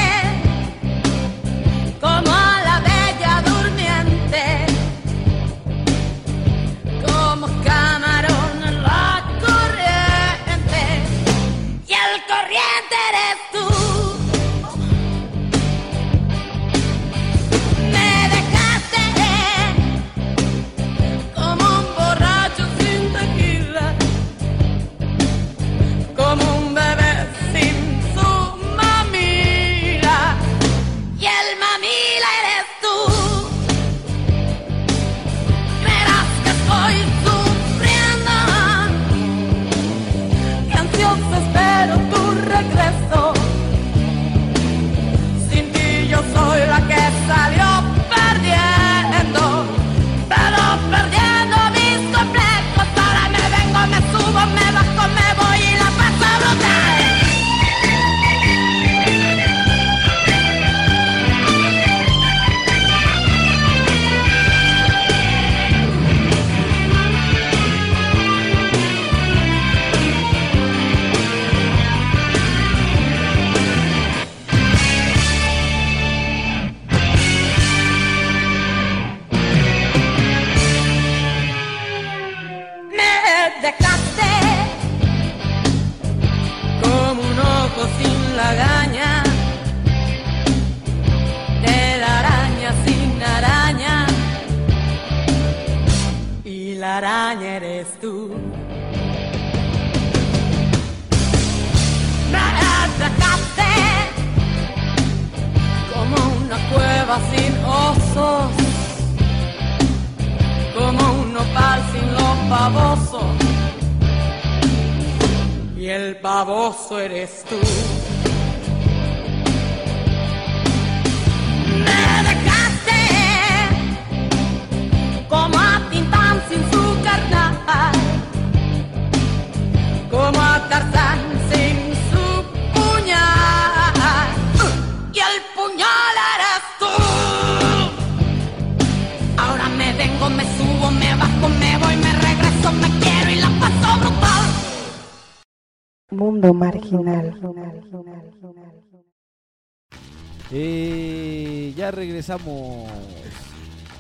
Eh, ya regresamos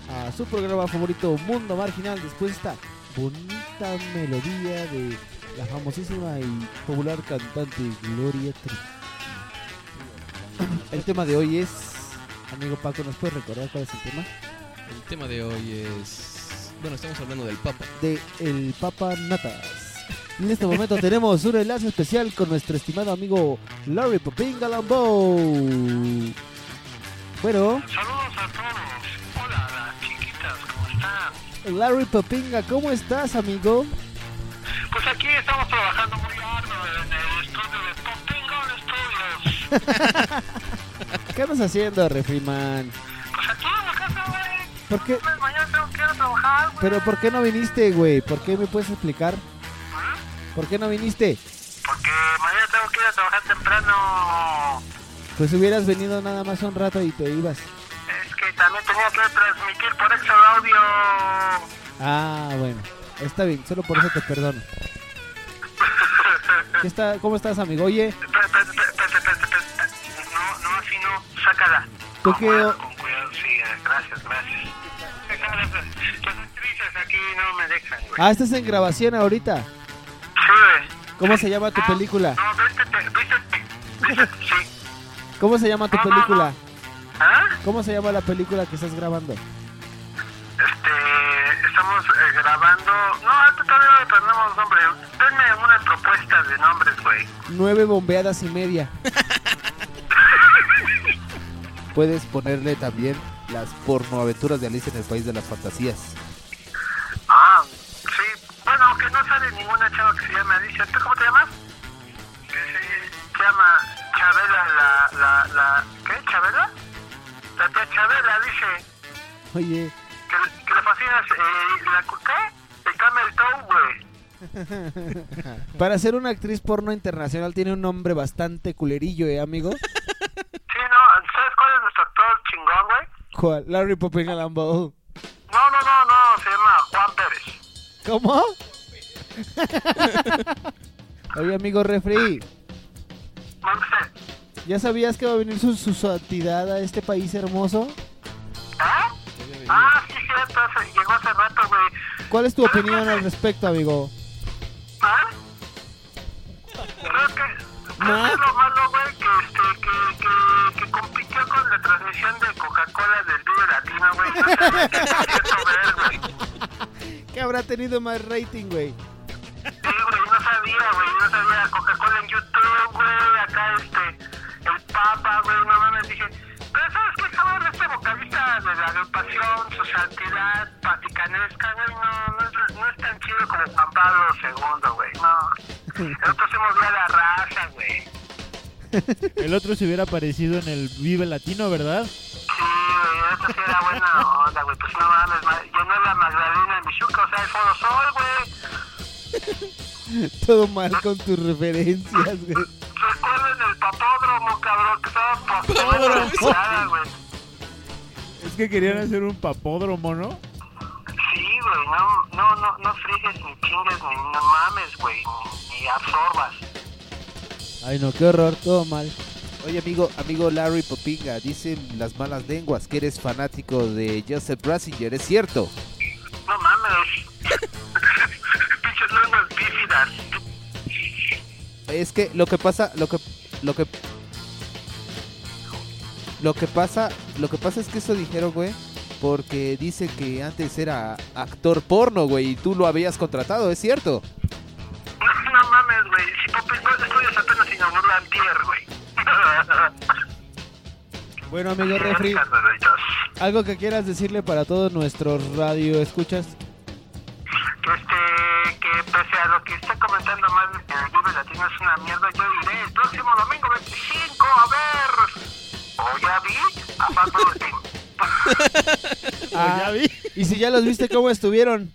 a su programa favorito Mundo Marginal después de esta bonita melodía de la famosísima y popular cantante Gloria Trevi. El tema de hoy es, amigo Paco, ¿nos puedes recordar cuál es el tema? El tema de hoy es. Bueno, estamos hablando del Papa. De El Papa Natas. En este momento tenemos un enlace especial con nuestro estimado amigo Larry Popinga Lambo. Bueno. Saludos a todos. Hola, las chiquitas, ¿cómo están? Larry Popinga, ¿cómo estás, amigo? Pues aquí estamos trabajando muy arduo en el estudio de Popinga Studios. ¿Qué andas haciendo, Refriman? Pues aquí en la casa, güey. ¿Por qué? Mañana tengo que ir a trabajar, güey. ¿Pero por qué no viniste, güey? ¿Por qué me puedes explicar? ¿Por qué no viniste? Porque mañana tengo que ir a trabajar temprano. Pues hubieras venido nada más un rato y te ibas. Es que también tenía que transmitir por extra audio. Ah, bueno. Está bien, solo por eso te perdono. ¿Qué está, ¿Cómo estás, amigo? Oye. No, no, así no. Sácala. ¿tú Con qué, cuidado, con cuidado, sí, gracias, gracias. Las actrices aquí no me dejan, güey. Ah, estás en grabación ahorita. Sí. ¿Cómo se llama tu película? No, vístete, vístete, vístete, sí. ¿Cómo se llama tu película? ¿Ah? ¿Cómo se llama la película que estás grabando? Este, estamos eh, grabando... No, todavía no tenemos nombre. Denme una propuesta de nombres, güey. Nueve bombeadas y media. Puedes ponerle también las pornoaventuras de Alicia en el País de las Fantasías. Oye, que, que le fascinas eh, la... ¿Qué? El camel toe, güey. para ser una actriz porno internacional tiene un nombre bastante culerillo, ¿eh, amigo? Sí, no, ¿sabes cuál es nuestro actor chingón, güey? ¿Cuál? Larry Popping Lambo. No, no, no, no, se llama Juan Pérez. ¿Cómo? Oye, amigo refri, ¿Dónde está? ¿ya sabías que va a venir su, su santidad a este país hermoso? ¿Cuál es tu opinión al respecto, amigo? ¿Ah? Creo que... Creo que lo malo, güey, que, este, que, que, que compitió con la transmisión de Coca-Cola del Vive Latino, güey. No qué ver, güey. Que habrá tenido más rating, güey. Sí, güey, no sabía, güey, no sabía Coca-Cola El otro se movía la raza, güey. El otro se hubiera aparecido en el Vive Latino, ¿verdad? Sí, güey, el otro sí era buena onda, güey, pues no mames, ma- llenó la Magdalena de Michuca, o sea, el Foro Sol, güey. Todo mal con tus referencias, güey. Recuerden el papódromo, cabrón, que estaba papódromo, güey. Es que querían hacer un papódromo, ¿no? Sí, güey, no, no, no, no frigues ni chingues ni no mames, güey, absorbas. Ay, no, qué horror, todo mal. Oye, amigo, amigo Larry Popinga, dicen las malas lenguas que eres fanático de Joseph Ratzinger, ¿es cierto? No mames. Pinches lenguas bífidas. Es que lo que pasa, lo que, lo que, lo que pasa, lo que pasa es que eso dijeron, güey, porque dice que antes era actor porno, güey, y tú lo habías contratado, ¿es cierto? No, mames, güey, si Popingo estudias apenas inauguró la antier, güey. Bueno, amigo Refri, algo que quieras decirle para todos nuestros radio escuchas. Que este, que pese a lo que está comentando más que el Vive Latino es una mierda, yo iré el próximo domingo 25 a ver. O ya vi a Bunny. Ah, Y si ya los viste, ¿cómo estuvieron?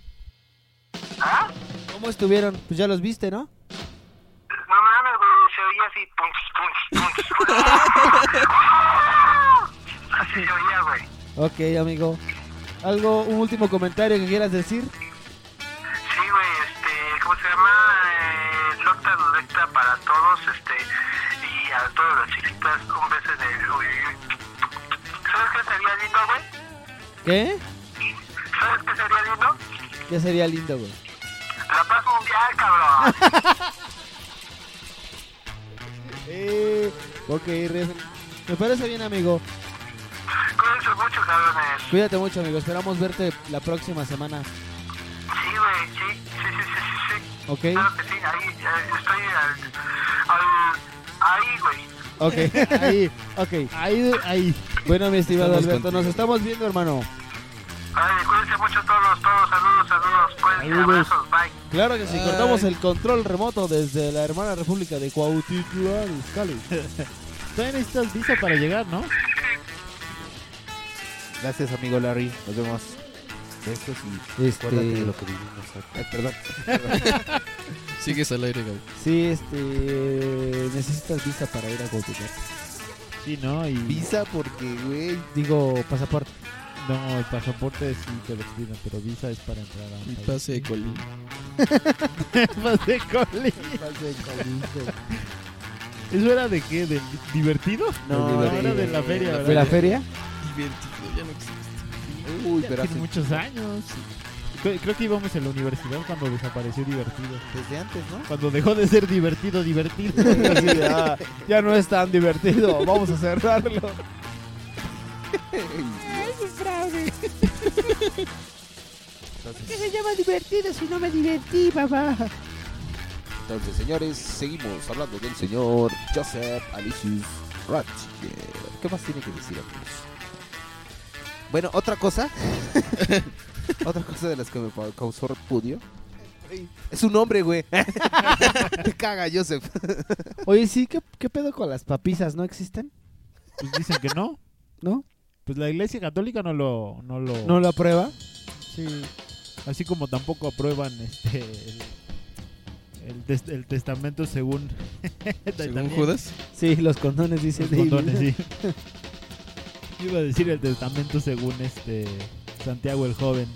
¿Ah? ¿Cómo estuvieron? Pues ya los viste, ¿no? Se oía así, punch, punch, punch. Así se oía, güey. Ok, amigo. ¿Algo, un último comentario que quieras decir? Sí, güey, este, ¿cómo se llama? Eh, nota directa para todos, este, y a todos los chiquitos, un beso en el... Uy. ¿Sabes qué sería lindo, güey? ¿Qué? ¿Sabes qué sería lindo? Ya sería lindo, güey. La paz mundial, cabrón. Eh, ok. Me parece bien, amigo. Cuídense mucho, cabrones. Cuídate mucho, amigo. Esperamos verte la próxima semana. Sí, güey, sí, sí, sí, sí, sí, sí. ¿Ok? Claro que sí, ahí, eh, estoy al, al, ahí, güey. Ok, ahí, ok. Ahí, ahí. Bueno, mi estimado Estamos Alberto, nos contigo. estamos viendo, hermano. Ay, cuídense mucho todos, todos, saludos, saludos, pues, Saludos. abrazos. Claro que sí, Ay. cortamos el control remoto desde la hermana república de Cuautitlán, Izcalli. Todavía necesitas visa para llegar, ¿no? Gracias, amigo Larry. Nos vemos. Besos y Este- acuérdate de lo que vivimos. Ay, perdón. Sigues al aire, Gaby. Sí, este. Necesitas visa para ir a Cuautitlán. Sí, ¿no? Y... Visa porque, güey. Digo, pasaporte. No, el pasaporte sí te lo piden, pero visa es para entrar a un Y país. pase de colín. Pase colín. ¿Eso era de qué? ¿Del divertido? No, era de- de la feria, ¿verdad? ¿De la feria? Divertido, ya no existe. Uy, Ya pero hace muchos años. Creo, que íbamos en la universidad cuando desapareció divertido. desde antes, ¿no? Cuando dejó de ser divertido, divertido. De, ah, ya no es tan divertido, vamos a cerrarlo. ¿Qué se llama divertido si no me divertí, papá? Entonces, señores, seguimos hablando del señor Joseph Alicius Ratzinger. ¿Qué más tiene que decir, amigos? Bueno, otra cosa. otra cosa de las que me causó repudio. Es un hombre, güey. Te caga, Joseph. Oye, sí, ¿qué, qué pedo con las papizas? ¿No existen? Pues dicen que no. ¿No? Pues la iglesia católica no lo... No lo, ¿No lo aprueba? Sí. Así como tampoco aprueban este... El, el, tes- el testamento según... ¿Según Judas? Sí, los condones dicen. Los condones, sí. Iba a decir el testamento según este... Santiago el joven.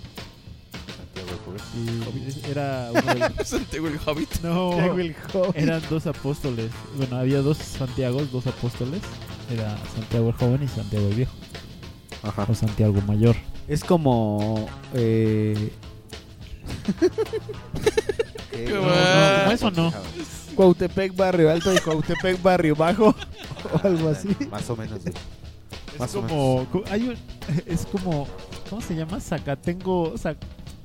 Y era uno de los- Santiago el Hobbit. No, Santiago el joven. eran dos apóstoles. Bueno, había dos Santiagos, dos apóstoles. Era Santiago el joven y Santiago el viejo. Ajá. O Santiago mayor. Es como. Eh, Qué No, mal. no, eso no. Cuautepec Barrio Alto y Cuautepec Barrio Bajo. o algo así. Más o menos, güey. Es o como, co- hay un, es como, ¿cómo se llama? Zacatengo, Zac-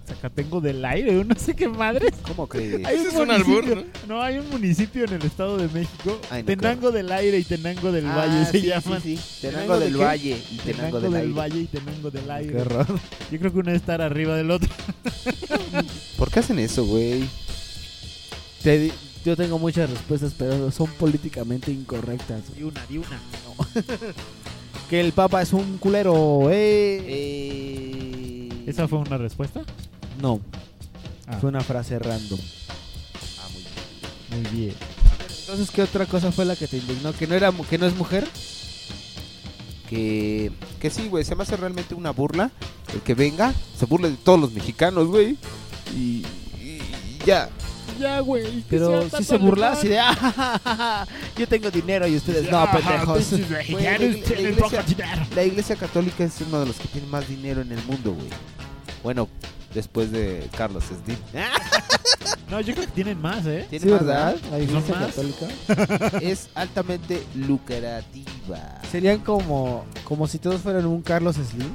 Zacatengo del aire, no sé qué madres. ¿Cómo crees? Hay un es un albur, no, hay un municipio en el estado de México, Ay, no, Tenango del aire y Tenango del Ah, Valle se sí, llaman. sí. Tenango ¿Tenango de del qué? Valle y Tenango, Tenango del, del Aire. Valle y Tenango del aire. Qué raro. Yo creo que uno debe estar arriba del otro. ¿Por qué hacen eso, güey? Te yo tengo muchas respuestas, pero son políticamente incorrectas. Y una, y una. Que el Papa es un culero, eh. Eh... ¿Esa fue una respuesta? No, Ah, fue una frase random. Ah, muy bien. muy bien. Entonces, ¿qué otra cosa fue la que te indignó? ¿Que no, era, mu- que no es mujer? Que, que sí, güey, se me hace realmente una burla. El que venga, se burle de todos los mexicanos, güey. Y, y- y ya. Ya, güey. Pero si se burla así de, "Ah, yo tengo dinero y ustedes no, pendejos. Güey, la, igle- la iglesia, la iglesia católica es uno de los que tiene más dinero en el mundo, güey. Bueno, después de Carlos Slim. No, yo creo que tienen más, ¿eh? Tiene Sí, más, ¿verdad? La iglesia más? católica. Es altamente lucrativa. Serían como, como si todos fueran un Carlos Slim.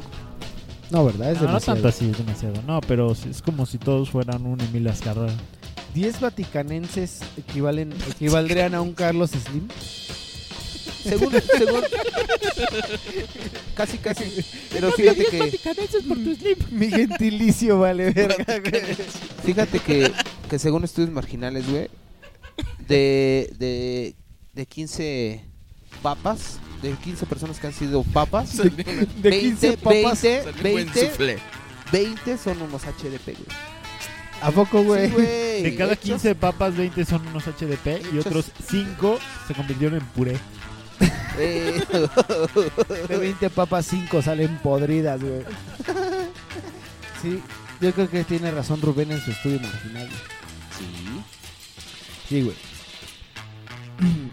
No, ¿verdad? Es no, no demasiado. tanto así, es demasiado. No, pero sí, es como si todos fueran un Emilio Azcárraga. 10 vaticanenses equivalen, equivaldrían a un Carlos Slim. Según, según, casi, casi. Pero fíjate que, por tu slip. Mi gentilicio vale verga, güey. fíjate que, que según estudios marginales, güey, de, de, de 15 papas, de 15 personas que han sido papas, De- de 15 papas, 20, salió un buen 20, soufflé. 20 son unos HDP, güey. ¿A poco, güey? Sí. De cada Hechos- 15 papas, 20 son unos HDP y otros 5 se convirtieron en puré. Eh, De 20 papas, 5 salen podridas, güey. Sí, yo creo que tiene razón Rubén en su estudio marginal. sí. Sí, güey.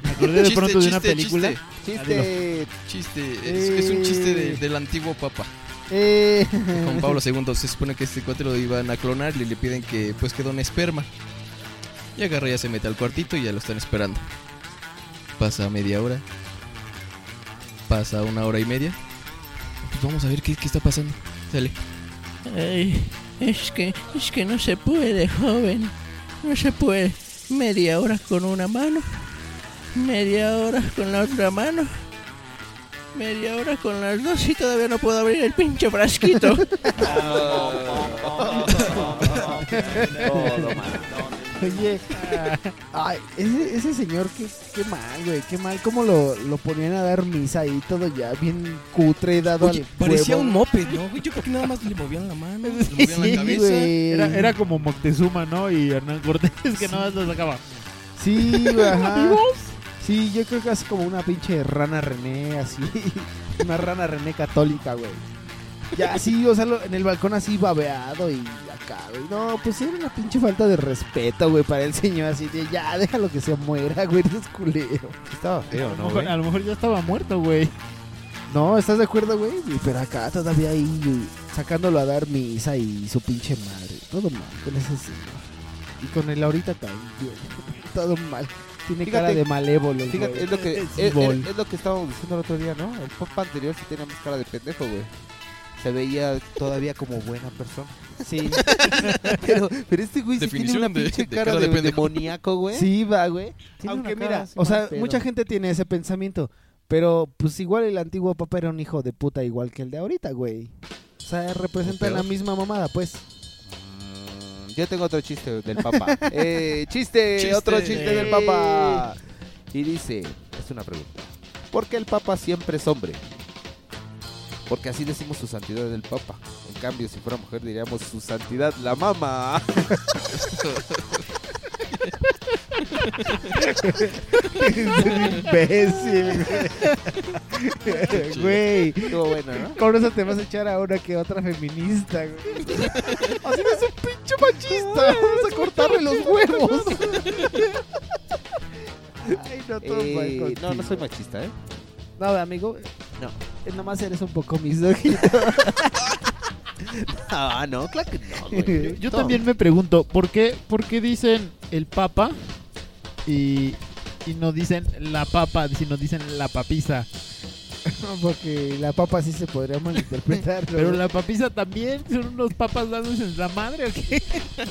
Me acordé de Chiste, pronto de una chiste, película. Chiste. Chiste, es, es un chiste de- Eh. del antiguo papa. Eh. Juan Pablo II se supone que este cuate lo iban a clonar y le piden que pues que done esperma. Y agarra ya se mete al cuartito y ya lo están esperando. Pasa media hora. Pasa una hora y media. Pues vamos a ver qué, qué está pasando. Sale. Ay, es que, es que no se puede, joven. No se puede. Media hora con una mano. Media hora con la otra mano. Media hora con las dos y todavía no puedo abrir el pinche frasquito. Todo mal. Oye, ay, ese, ese señor, qué, qué mal, güey, qué mal. ¿Cómo lo, lo ponían a dar misa y todo ya bien cutre, dado Oye, al parecía huevo? un moped, ¿no? güey? Yo creo que nada más le movían la mano, le Sí, movían la cabeza. güey. Era, era como Moctezuma, ¿no? Y Hernán Cortés que nada más lo sacaba. Sí, güey, ajá. Sí, yo creo que es como una pinche rana René, así. Una rana René católica, güey. Ya, sí, o sea, lo- en el balcón así babeado y acá, güey. No, pues era una pinche falta de respeto, güey, para el señor. Así de, ya, déjalo que se muera, güey, eres culero. Estaba A feo, lo, ¿no, mejor, güey? a lo mejor ya estaba muerto, güey. No, ¿estás de acuerdo, güey? Pero acá todavía ahí güey, sacándolo a dar misa y su pinche madre. Todo mal con ese señor. Y con el ahorita también. Todo mal. Tiene Fíjate- cara de malévolo. el Fíjate, güey. es lo que Es es, lo que estábamos diciendo el otro día, ¿no? El papa anterior sí tenía más cara de pendejo, güey. Se veía todavía como buena persona. Sí. pero, pero este güey sí tiene una de- pinche de cara cara de, demoníaco, güey. Sí, va, güey. Tiene Aunque mira, o sea, pedo. mucha gente tiene ese pensamiento. Pero pues igual el antiguo papa era un hijo de puta igual que el de ahorita, güey. O sea, representa peor. la misma mamada, pues. Mm, Yo tengo otro chiste del papa. eh, chiste, Chiste. otro chiste del papa. Y dice, es una pregunta. ¿Por qué el papa siempre es hombre? Porque así decimos su santidad del papa. En cambio, si fuera mujer diríamos su santidad la mama. un imbécil, güey. Estuvo bueno, ¿no? Con eso te vas a echar a una que otra feminista, güey. Así es un pinche machista. Vamos a cortarle los huevos. Ay, no, todo Eh, mal no, no soy machista, ¿eh? No, amigo. Eh, Nomás eres un poco misógino. Ah, no, claro que no, Yo, güey. yo No. también me pregunto, ¿por qué, por qué dicen el papa y, y no dicen la papa, sino dicen la papisa? Porque la papa sí se podría malinterpretar. Pero la papisa también son unos papas dándose en la madre o qué?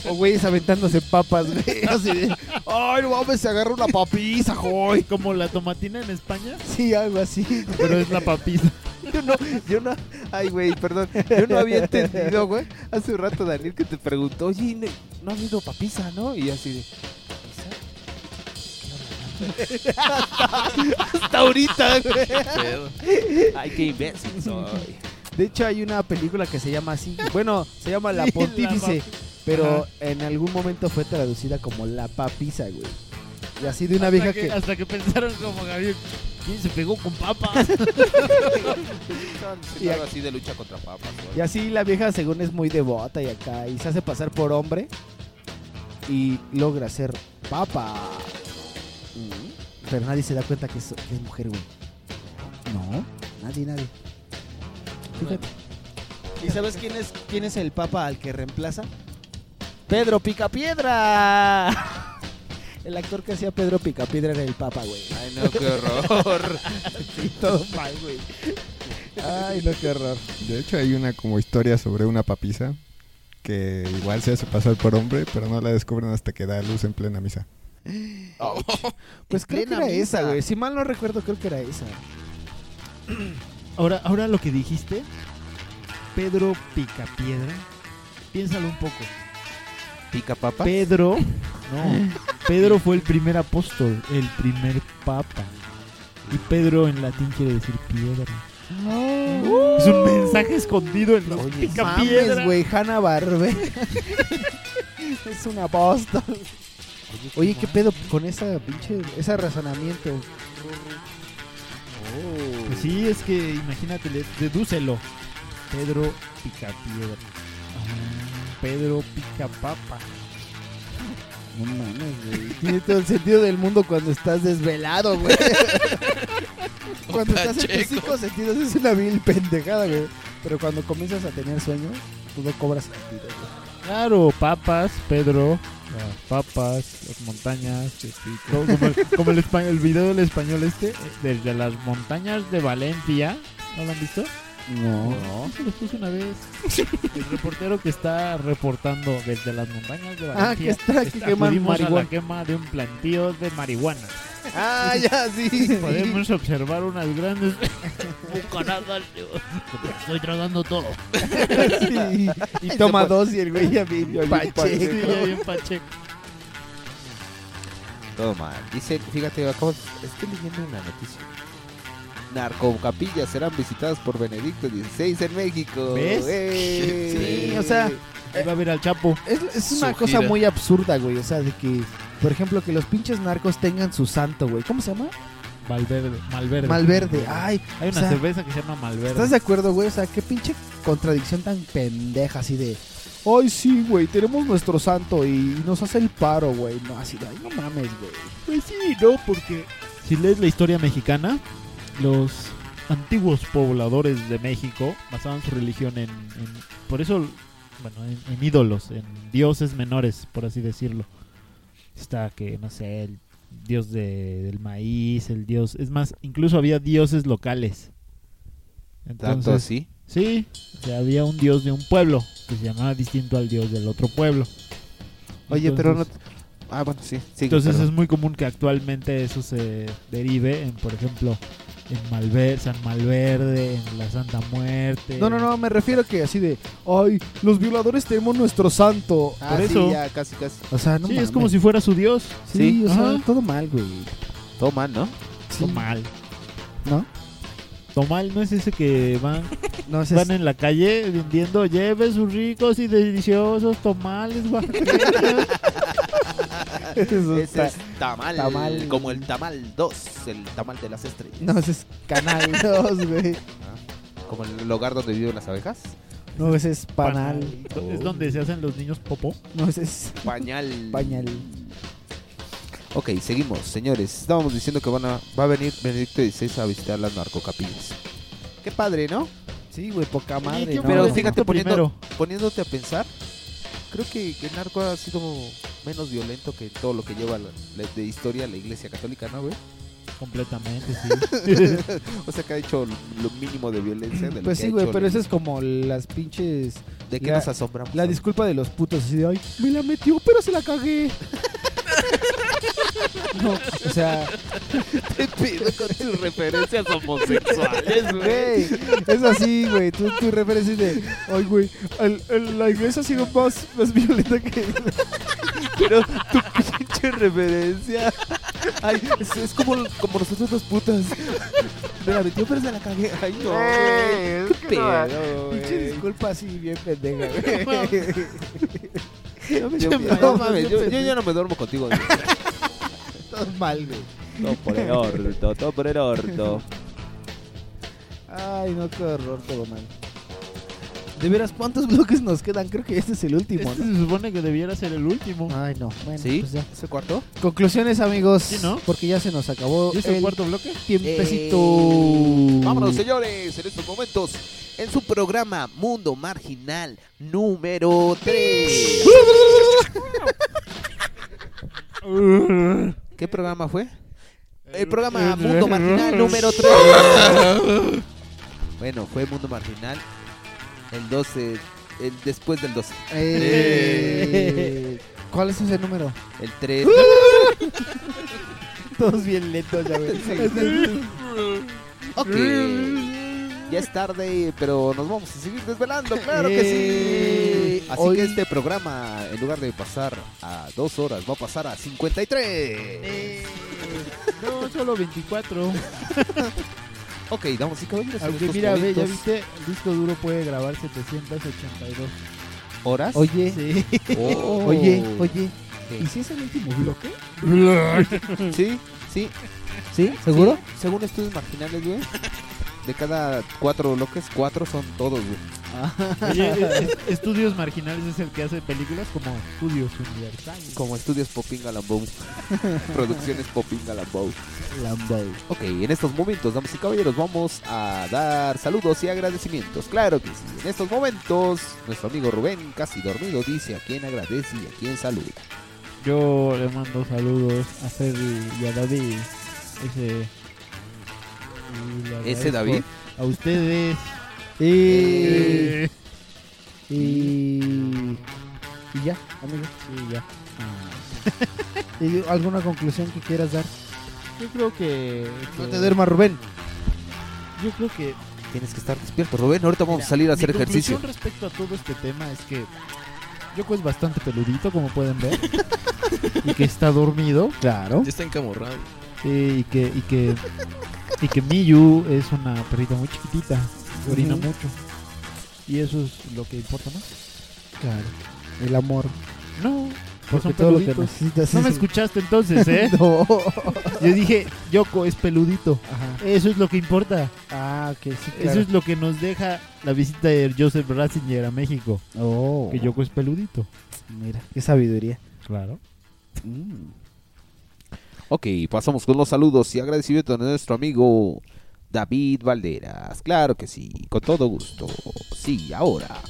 O güeyes aventándose papas, güey. Así de. Ay, no mames, se agarra una papisa, joy. Como la tomatina en España, Sí, algo así. pero es la papisa. Yo no, yo no, ay, güey, perdón, yo no había entendido, güey. Hace un rato Daniel que te preguntó, oye, no, no ha habido papisa, ¿no? Y así de, Hasta ahorita, güey. Ay, qué imbécil soy. De hecho, hay una película que se llama así. Bueno, se llama La Pontífice. Pero Ajá. en algún momento fue traducida como La Papisa, güey. Y así de una hasta vieja que, que. Hasta que pensaron como Gabriel, ¿quién se pegó con papa? Y algo así de lucha contra papas, güey. Y así la vieja, según es muy devota y acá. Y se hace pasar por hombre. Y logra ser papa. Pero nadie se da cuenta que es, que es mujer, güey. No, nadie, nadie. Fíjate. ¿Y sabes quién es, quién es el papa al que reemplaza? Pedro Picapiedra. El actor que hacía Pedro Picapiedra era el papa, güey. Ay, no, qué horror. sí, todo mal, güey. Ay, no, qué horror. De hecho, hay una como historia sobre una papisa que igual se hace pasar por hombre, pero no la descubren hasta que da luz en plena misa. Pues creo que era esa, güey. Si mal no recuerdo, creo que era esa. Ahora, ahora lo que dijiste, Pedro Picapiedra, piénsalo un poco. ¿Pica papa? Pedro, no, Pedro fue el primer apóstol, el primer papa. Y Pedro en latín quiere decir piedra. Es un mensaje escondido en los Mames, picapiedra. güey, Hanna Barbe. es un apóstol. Oye, ¿qué pedo con esa pinche, ese razonamiento? Pues sí, es que imagínate, dedúcelo. Pedro Picapiedra. Ah, Pedro Picapapa. No mames, güey. Tiene todo el sentido del mundo cuando estás desvelado, güey. cuando estás en tus cinco sentidos es una vil pendejada, güey. Pero cuando comienzas a tener sueño, todo cobra sentido, güey. Claro, papas, Pedro, las papas, las montañas, co- como, el, como el, espa- el video del español este, eh, desde las montañas de Valencia, ¿no lo han visto? No. No, se los puse una vez. El reportero que está reportando desde las montañas de Ah, Valencia. que está- que queman acudimos a marihuana. la quema de un plantío de marihuana. Ah, ya, sí. Podemos observar unas grandes bucanadas. Estoy tragando todo. Sí. Y toma dos y el güey ya bien pacheco. Sí, ya bien pacheco. Todo mal. Dice, fíjate, acabo, estoy leyendo una noticia. Narcocapillas serán visitadas por Benedicto XVI en México. ¿Ves? ¡Eh! Sí, o sea, Ahí va a ver al Chapo. Es, es una Su cosa gira. muy absurda, güey. O sea, de que, por ejemplo, que los pinches narcos tengan su santo, güey. ¿Cómo se llama? Malverde. Malverde. Malverde. Ay, Hay o una sea, cerveza que se llama Malverde. ¿Estás de acuerdo, güey? O sea, qué pinche contradicción tan pendeja así de... Ay, sí, güey, tenemos nuestro santo y nos hace el paro, güey. No, así de, ay, no mames, güey. Pues sí, no, porque si lees la historia mexicana, los antiguos pobladores de México basaban su religión en, en- por eso, bueno, en, en ídolos, en dioses menores, por así decirlo. Está que, no sé, el dios de- del maíz, el dios, es más, incluso había dioses locales. ¿Tanto así? Sí, o sea, había un dios de un pueblo que se llamaba distinto al dios del otro pueblo. Oye, pero no... Entonces- Ah, bueno, sí. sigue, entonces perdón. es muy común que actualmente eso se derive en, por ejemplo, en Malver, San Malverde, en la Santa Muerte. No, no, no, me refiero que así de... Ay, los violadores tenemos nuestro santo. Ah, por sí, eso. ya, casi, casi. O sea, no sí, mames. es como si fuera su dios. Sí, Sí. o sea, Ajá. todo mal, güey. Todo mal, ¿no? Sí. Tomal. ¿No? Tomal no es ese que van, No, van en la calle vendiendo, lleve sus ricos y deliciosos tomales oaxaqueños". Eso Ese es tamal, tamal. Como el tamal 2, el tamal de las estrellas. No, ese es Canal 2, güey. Ah, Como el lugar donde viven las abejas. No, ese es Panal. Es donde se hacen los niños popó. No, ese es Pañal. Pañal. Ok, seguimos, señores. Estábamos diciendo que van a, va a venir Benedicto XVI a visitar las narcocapillas. Qué padre, ¿no? Sí, güey, poca madre. ¿quién ¿no? Pero fíjate, poniendo, poniéndote a pensar, creo que, que el narco ha sido menos violento que todo lo que lleva la- la- de historia la iglesia católica, ¿no, güey? Completamente, sí. o sea, que ha hecho lo, mínimo de violencia de lo Pues que sí, güey, pero eso es como las pinches... ¿De qué la- nos asombramos? La disculpa de los putos así de, ay, me la metió, pero se la cagué. no, o sea, te pido con tus referencias homosexuales, güey, es así, güey, tú, tu referencia es de, ay, güey, el- el- la iglesia ha sido más, más violenta que... Pero tu pinche referencia. Ay, es, es como, como nosotros los putas. Me la metió, pero se la cagué. Ay, no, Eh, Qué pedo, Pinche disculpa así bien pendeja, güey. Yo, me yo- entiendo. no mames, yo, yo ya no me duermo contigo. Todo mal, güey. Todo por el orto, todo por el orto. Ay, no, qué horror, todo mal. De veras, ¿cuántos bloques nos quedan? Creo que este es el último, Este ¿no? se supone que debiera ser el último. Ay, no. Bueno, ¿Sí? pues ya. ¿Ese cuarto? Conclusiones, amigos. Sí, ¿no? Porque ya se nos acabó ¿Y es el el cuarto bloque? tiempecito. Eh, vámonos, señores, en estos momentos, en su programa Mundo Marginal número 3. ¿Qué programa fue? El programa Mundo Marginal número 3. Bueno, fue Mundo Marginal el 12, el después del 12. Eh, ¿Cuál es ese número? El 3. Todos bien lentos, ya ves. Ok. Ya es tarde, pero nos vamos a seguir desvelando, claro que Eh, sí. Así hoy- que este programa, en lugar de pasar a dos horas, va a pasar a 53. No, solo 24. ok, damas y caballeros. Aunque mira, ve, ya viste, el disco duro puede grabar 782. ¿Horas? Oye, Sí. Oh. oye, oye. ¿Y si es el último bloque? Sí, sí. ¿Sí? ¿Seguro? Sí, según estudios marginales, güey. De cada cuatro bloques, cuatro son todos, güey. Oye, es- Estudios Marginales es el que hace películas como Estudios Universales. Como estudios Popinga Lambo. Producciones Popinga Lambo. Lambo. Ok, en estos momentos, damas y caballeros, vamos a dar saludos y agradecimientos. Claro que sí. En estos momentos, nuestro amigo Rubén, casi dormido, dice a quién agradece y a quién saluda. Yo le mando saludos a Ferry y a David. Ese. ¿Ese David? A ustedes. Y... Eh, Y... Y ya, amigo. Sí, ya. ¿Y ¿Alguna conclusión que quieras dar? Yo creo que. No que- te duermas, Rubén. Yo creo que. Tienes que estar despierto, Rubén. Ahorita vamos Mira, a salir a mi hacer ejercicio. conclusión respecto a todo este tema es que Yoko es bastante peludito, como pueden ver. y que está dormido. Claro. Ya está encamorrado. Sí, y que, y que, y que Miyu es una perrita muy chiquitita. Orina mucho. Y eso es lo que importa más. Claro. El amor. No, Porque son todo lo que necesitas No me escuchaste entonces, ¿eh? No. Yo dije, Yoko es peludito. Ajá. Eso es lo que importa. Ah, que sí, Eso claro. es lo que nos deja la visita de Joseph Ratzinger a México. Oh. Que Yoko es peludito. Mira, qué sabiduría. Claro. Mm. Ok, pasamos con los saludos y agradecimientos de nuestro amigo David Valderas. Claro que sí, con todo gusto. Sí, ahora.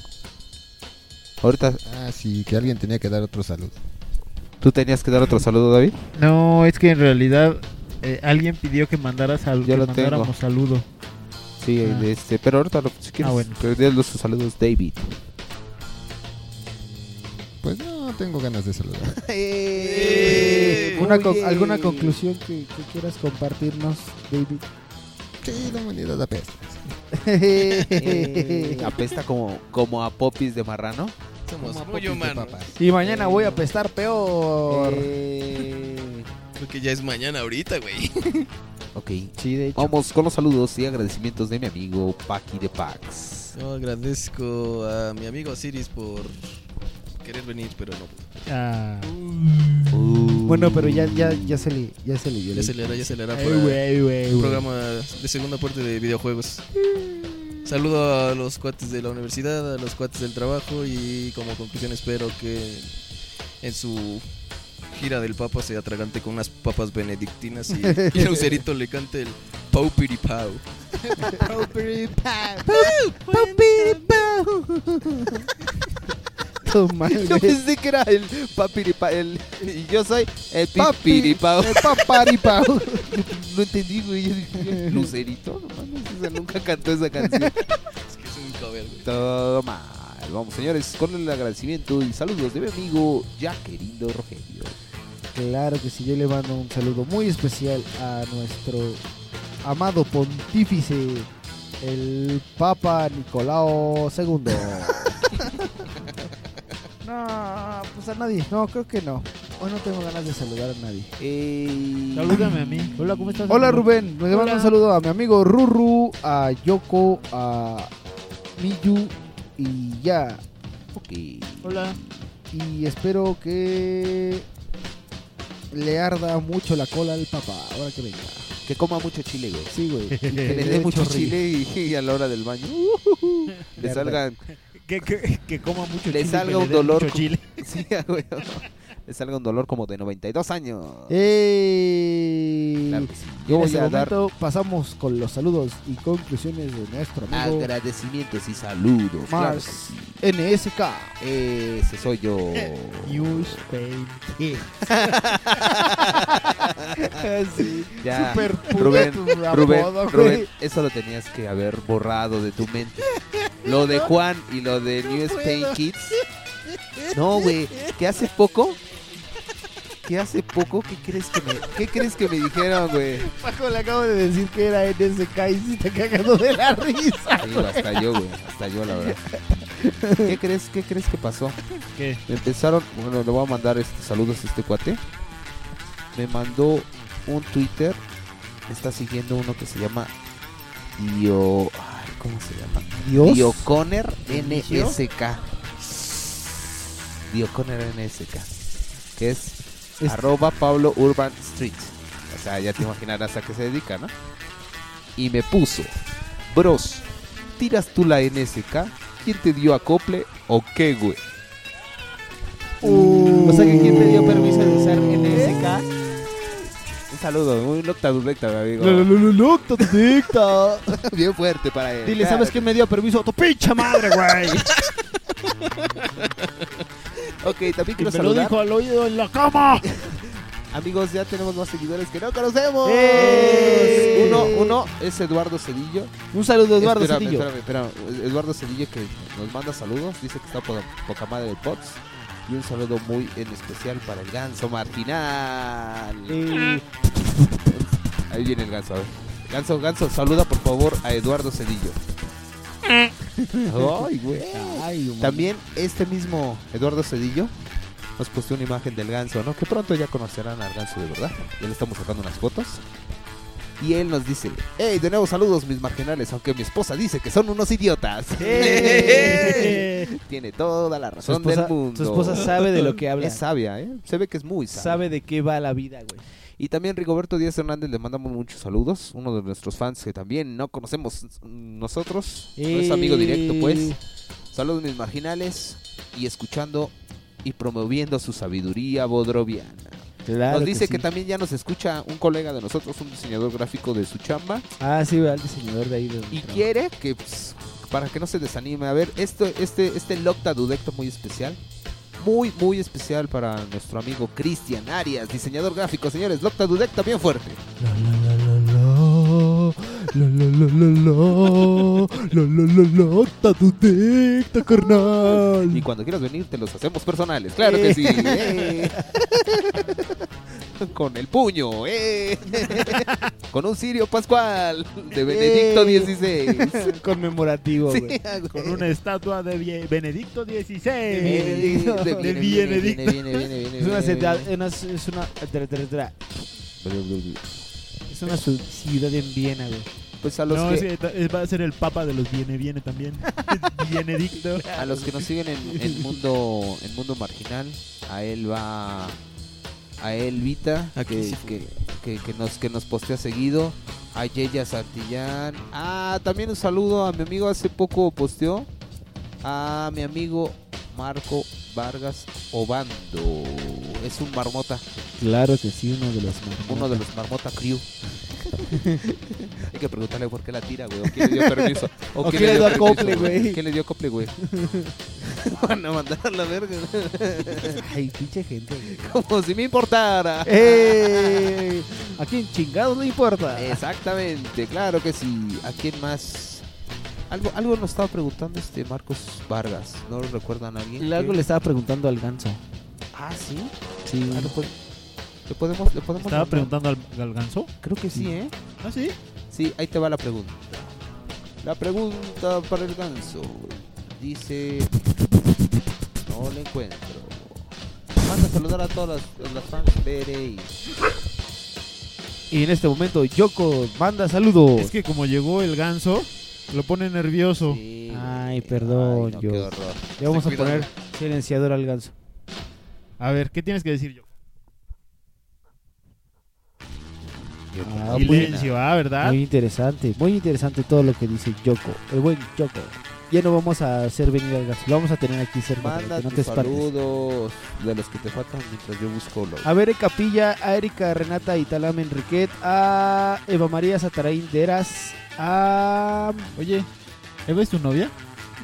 Ahorita, Ah, sí, que alguien tenía que dar otro saludo. ¿tú tenías que dar otro saludo, David? No, es que en realidad eh, alguien pidió que mandara sal Yo que lo mandáramos tengo. saludo. Sí, Ah. este, pero ahorita lo- si quieres, Ah, bueno. pero di los saludos, David. Pues no tengo ganas de saludar. Una Oye. con- ¿Alguna conclusión que, que quieras compartirnos, David? Sí, la humanidad apesta. Eh, apesta como, como a popis de marrano. Somos Como muy popis de humanos. papas. Y mañana voy a apestar peor. Eh, Porque ya es mañana ahorita, güey. ok, Sí, de hecho. vamos con los saludos y agradecimientos de mi amigo Paki de Pax. Yo agradezco a mi amigo Osiris por querer venir, pero no. pudo. Ah. Bueno, pero ya, ya, ya se le, ya se le dio. Ya se le hará, ya se le hará güey. programa de segunda parte de videojuegos. Saludo a los cuates de la universidad, a los cuates del trabajo y como conclusión espero que en su gira del Papa se atragante con unas papas benedictinas y, y Lucerito le cante el Pau Piripau. Tu madre. Yo pensé que era el papiripa, el, y yo soy el papiripao. El paparipao. No entendí, güey. Lucerito, no mames, o sea, nunca cantó esa canción. Es que es un cover, güey. Todo mal. Vamos, señores, con el agradecimiento y saludos de mi amigo ya querido Rogelio. Claro que sí, yo le mando un saludo muy especial a nuestro amado pontífice, el Papa Nicolao II. No, pues a nadie, no, creo que no. Hoy no tengo ganas de saludar a nadie. Eh, Salúdame a mí. Hola, ¿cómo estás? Hola amigo? Rubén, le mando un saludo a mi amigo Ruru, a Yoko, a Miyu y ya. Ok. Hola. Y espero que le arda mucho la cola al papá ahora que venga. Que coma mucho chile, güey. Sí, güey. y Que le dé mucho chile y, y a la hora del baño le salgan Que, que, que coma mucho le chile. salga un dolor mucho chile. Sí, güey. Le salga un dolor como de 92 años. ¡Ey! Claro que sí. Y Yo en voy este a dar momento pasamos con los saludos y conclusiones de nuestro amigo agradecimientos y saludos. Claro Mars sí. NSK. Ese soy yo. News Pain Kids. sí. Ya, Super Rubén, Rubén. Rubén, eso lo tenías que haber borrado de tu mente. Lo de Juan y lo de New Spain Kids. No, güey, que hace poco que hace poco, ¿qué crees que me, ¿qué crees que me dijeron, güey? Paco le acabo de decir que era NSK y se está cagando de la risa. Sí, hasta yo, güey, hasta yo, la verdad. ¿Qué crees, qué crees que pasó? ¿Qué? Me empezaron, bueno, le voy a mandar este saludos a este cuate. Me mandó un Twitter, está siguiendo uno que se llama Dio, ¿cómo se llama? ¿Dios? Dioconer. NSK. Dioconer NSK, que es Es- arroba Pablo Urban Street. O sea, ya te imaginarás a qué se dedica, ¿no? Y me puso, bros, ¿tiras tú la NSK? ¿Quién te dio acople o qué, güey? O sea que quién te dio permiso saludo, un noctadudecta, mi amigo. Totita. Bien fuerte para él. Dile. ¿sabes quién me dio permiso? ¡Tu pinche madre, güey! Ok, también quiero me lo saludar. dijo al oído en la cama. Amigos, ya tenemos más seguidores que no conocemos. ¡Eh! Uno, uno es Eduardo Cedillo. Un saludo, Eduardo Espérame, Cedillo. Espérame, espérame. Eduardo Cedillo que nos manda saludos. Dice que está por poca madre del POTS. Y un saludo muy en especial para el ganso marginal. Eh, Ahí viene el ganso, a ver. Ganso, ganso, saluda por favor a Eduardo Cedillo. Ay, güey. Ay. También este mismo Eduardo Cedillo nos puso una imagen del ganso, ¿no? Que pronto ya conocerán al ganso de verdad. Ya le estamos sacando unas fotos. Y él nos dice, hey, de nuevo saludos mis marginales, aunque mi esposa dice que son unos idiotas. Tiene toda la razón esposa, del mundo. su esposa sabe de lo que habla. Es sabia, ¿eh? Se ve que es muy sabia. Sabe de qué va la vida, güey. Y también Rigoberto Díaz Hernández le mandamos muchos saludos. Uno de nuestros fans que también no conocemos nosotros. No es amigo directo, pues. Saludos mis marginales. Y escuchando y promoviendo su sabiduría bodroviana. Claro nos dice sí. que, también ya nos escucha un colega de nosotros, un diseñador gráfico de su chamba. Ah, sí, el diseñador de ahí. de donde Y quiere que, pues, para que no se desanime, a ver, esto, este, este Locta Dudecto muy especial. Muy, muy especial para nuestro amigo Cristian Arias, diseñador gráfico. Señores, Locta Dudecta bien fuerte. La la la la la la la la la ta tu dicta, carnal. Y cuando quieras venir, te los hacemos personales. Claro que sí. Eh. Con el puño, eh. Con un cirio pascual de Benedicto Eh. XVI. Conmemorativo, Sí, güey. güey. Con una estatua de Benedicto XVI. Benedicto. De Benedicto. Es una ciudad, es una, es una ciudad en Viena, güey. Pues a los No, que... ta- es- va a ser el papa de los viene viene también. Benedicto. A los que nos siguen en, en mundo en mundo marginal, a él va a él Vita Aquí que, sí que, que- que nos que nos postea seguido, a Yeya Santillán. Ah, también un saludo a mi amigo hace poco posteó a mi amigo Marco Vargas Obando. Es un marmota, Claro que sí, uno de los uno de los marmota crew. Hay que preguntarle por qué la tira, güey. O quién le dio permiso. O, O quién quién le dio permiso, acople, güey. ¿Quién le dio acople, güey? Van a mandar a la verga. Ay, pinche gente, güey. Como si me importara. ¡Eh! ¿A quién chingados no importa? Exactamente, claro que sí. ¿A quién más? Algo, algo nos estaba preguntando este Marcos Vargas. ¿No lo recuerdan a alguien? Algo le estaba preguntando al ganso. Ah, sí. Sí. Ah, lo pod- le podemos, le podemos ¿Estaba mandar? preguntando al, al ganso? Creo que sí, ¿eh? ¿Ah, sí? Sí, ahí te va la pregunta. La pregunta para el ganso. Dice... No le encuentro. Manda a saludar a todas las, las fans Bere y... En este momento, Yoko manda saludos. Es que como llegó el ganso, lo pone nervioso. Sí, Ay, perdón, Ay, no, yo. qué horror. Le vamos a poner silenciador al ganso. A ver, ¿qué tienes que decir yo? Ah, muy, Silencio, ah, ¿verdad? muy interesante, muy interesante todo lo que dice Yoko. El buen Yoko. Ya no vamos a hacer venir al ganso, lo vamos a tener aquí cerca Manda no tus te saludos de los que te faltan mientras yo busco los... A ver, Capilla, a Erika Renata Italame Enriquet, a Eva María Sataraín Deras, a... Oye, ¿Eva es tu novia?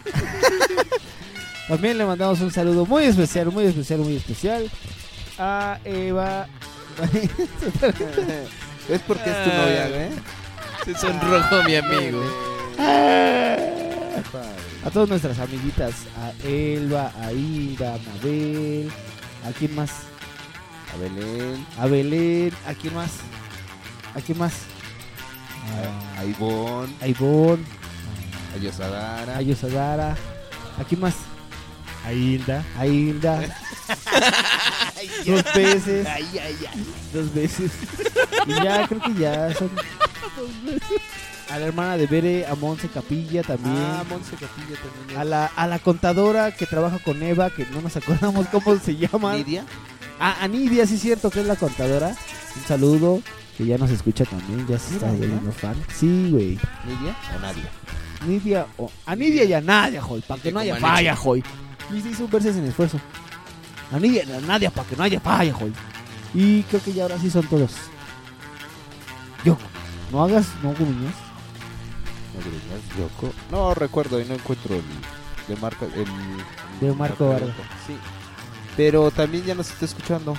También le mandamos un saludo muy especial, muy especial, muy especial a Eva... ¿Es porque es tu novia, güey? Se sonrojó mi amigo. A todas nuestras amiguitas, a Elba, a Ida, a Mabel, ¿a quién más? A Belén. A Belén. ¿A quién más? ¿A quién más? A Ivonne. A Ivonne. A Yosadara. A Yosadara. ¿A quién más? A Hilda. A Hilda. Dos veces. Ay, ay, ay. Dos veces. Y ya, creo que ya son. A la hermana de Bere, a Monse Capilla también. Ah, Monse Capilla también. A la, a la contadora que trabaja con Eva, que no nos acordamos cómo se llama. ¿Nidia? Ah, a Nidia, sí es cierto que es la contadora. Un saludo, que ya nos escucha también, ya se está volviendo fan. Sí, güey. ¿Nidia o Nadia? Nidia, o, a Nidia y a Nadia, joy, para que no haya falla, joy. Y se hizo un verse sin esfuerzo. A Nidia y a Nadia, para que no haya falla, joy. Y creo que ya ahora sí son todos. Yo, no hagas, no gruñas. No gruñas, Yoko. No recuerdo y no encuentro el de marca el De Marco Vargas. Sí. Pero también ya nos está escuchando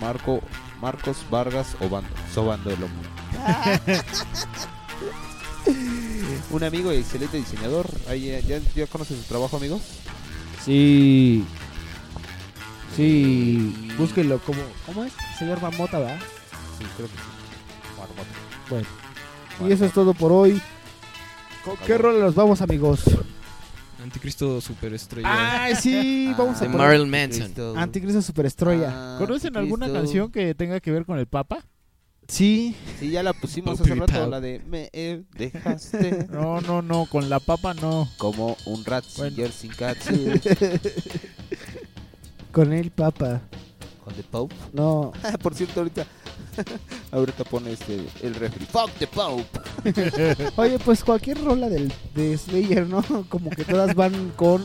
Marco Marcos Vargas Obando, Sobando el hombro. Un amigo y excelente diseñador. Ahí, ¿ya, ¿Ya conoces su trabajo, amigos? Sí. Sí. Búsquenlo como. ¿Cómo es? Señor Mamota, ¿verdad? Sí, creo que sí. Marmota. Bueno. Y eso es todo por hoy. ¿Con qué rol nos vamos, amigos? Anticristo superestrella. Ah, sí, vamos a De Marilyn Manson. Anticristo Superestrella. ¿Conocen alguna canción que tenga que ver con el Papa? Sí. Sí, ya la pusimos hace rato, la de Me eh, dejaste No, no, no, con la papa no. como un rat Bueno. sin katsu. Con el Papa. ¿Con The Pope? No. Por cierto, ahorita ahorita pone este el refri. Fuck the Pope. Oye, pues cualquier rola del, de Slayer, ¿no? Como que todas van con.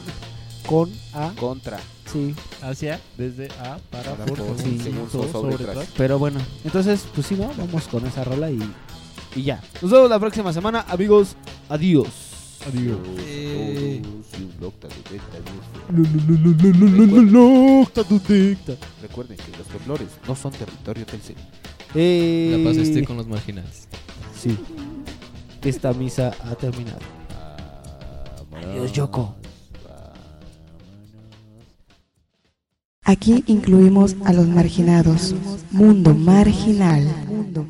Con A. Contra. Sí. Hacia, desde A para Para por, por, según, según, so, so, sobre, sobre, tras. tras. Pero bueno, entonces, pues sí, ¿no? Vamos con esa rola y, y ya. Nos vemos la próxima semana, amigos. Adiós. Adiós. Eh. Recuerden que los temblores no son territorio del cielo. Eh, La paz esté con los marginales. Sí. Esta misa ha terminado. Adiós, Yoko. Aquí incluimos a los marginados. Mundo marginal. Mundo.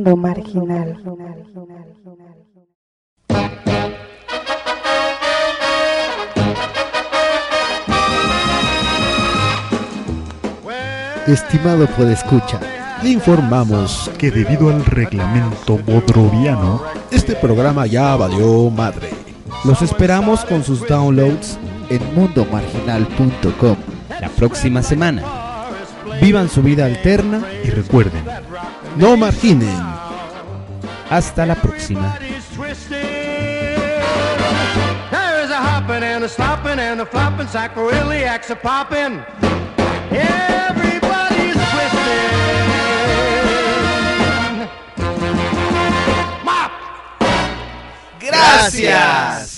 Mundo marginal. Estimado podescucha, le informamos que debido al reglamento bodroviano, este programa ya valió madre. Los esperamos con sus downloads en mundomarginal.com la próxima semana. Vivan su vida alterna y recuerden, no marginen. Hasta la próxima. There's a hopping and a slopping and a flopping, sacroiliacs a popping. Everybody's twisting. Mop! Gracias.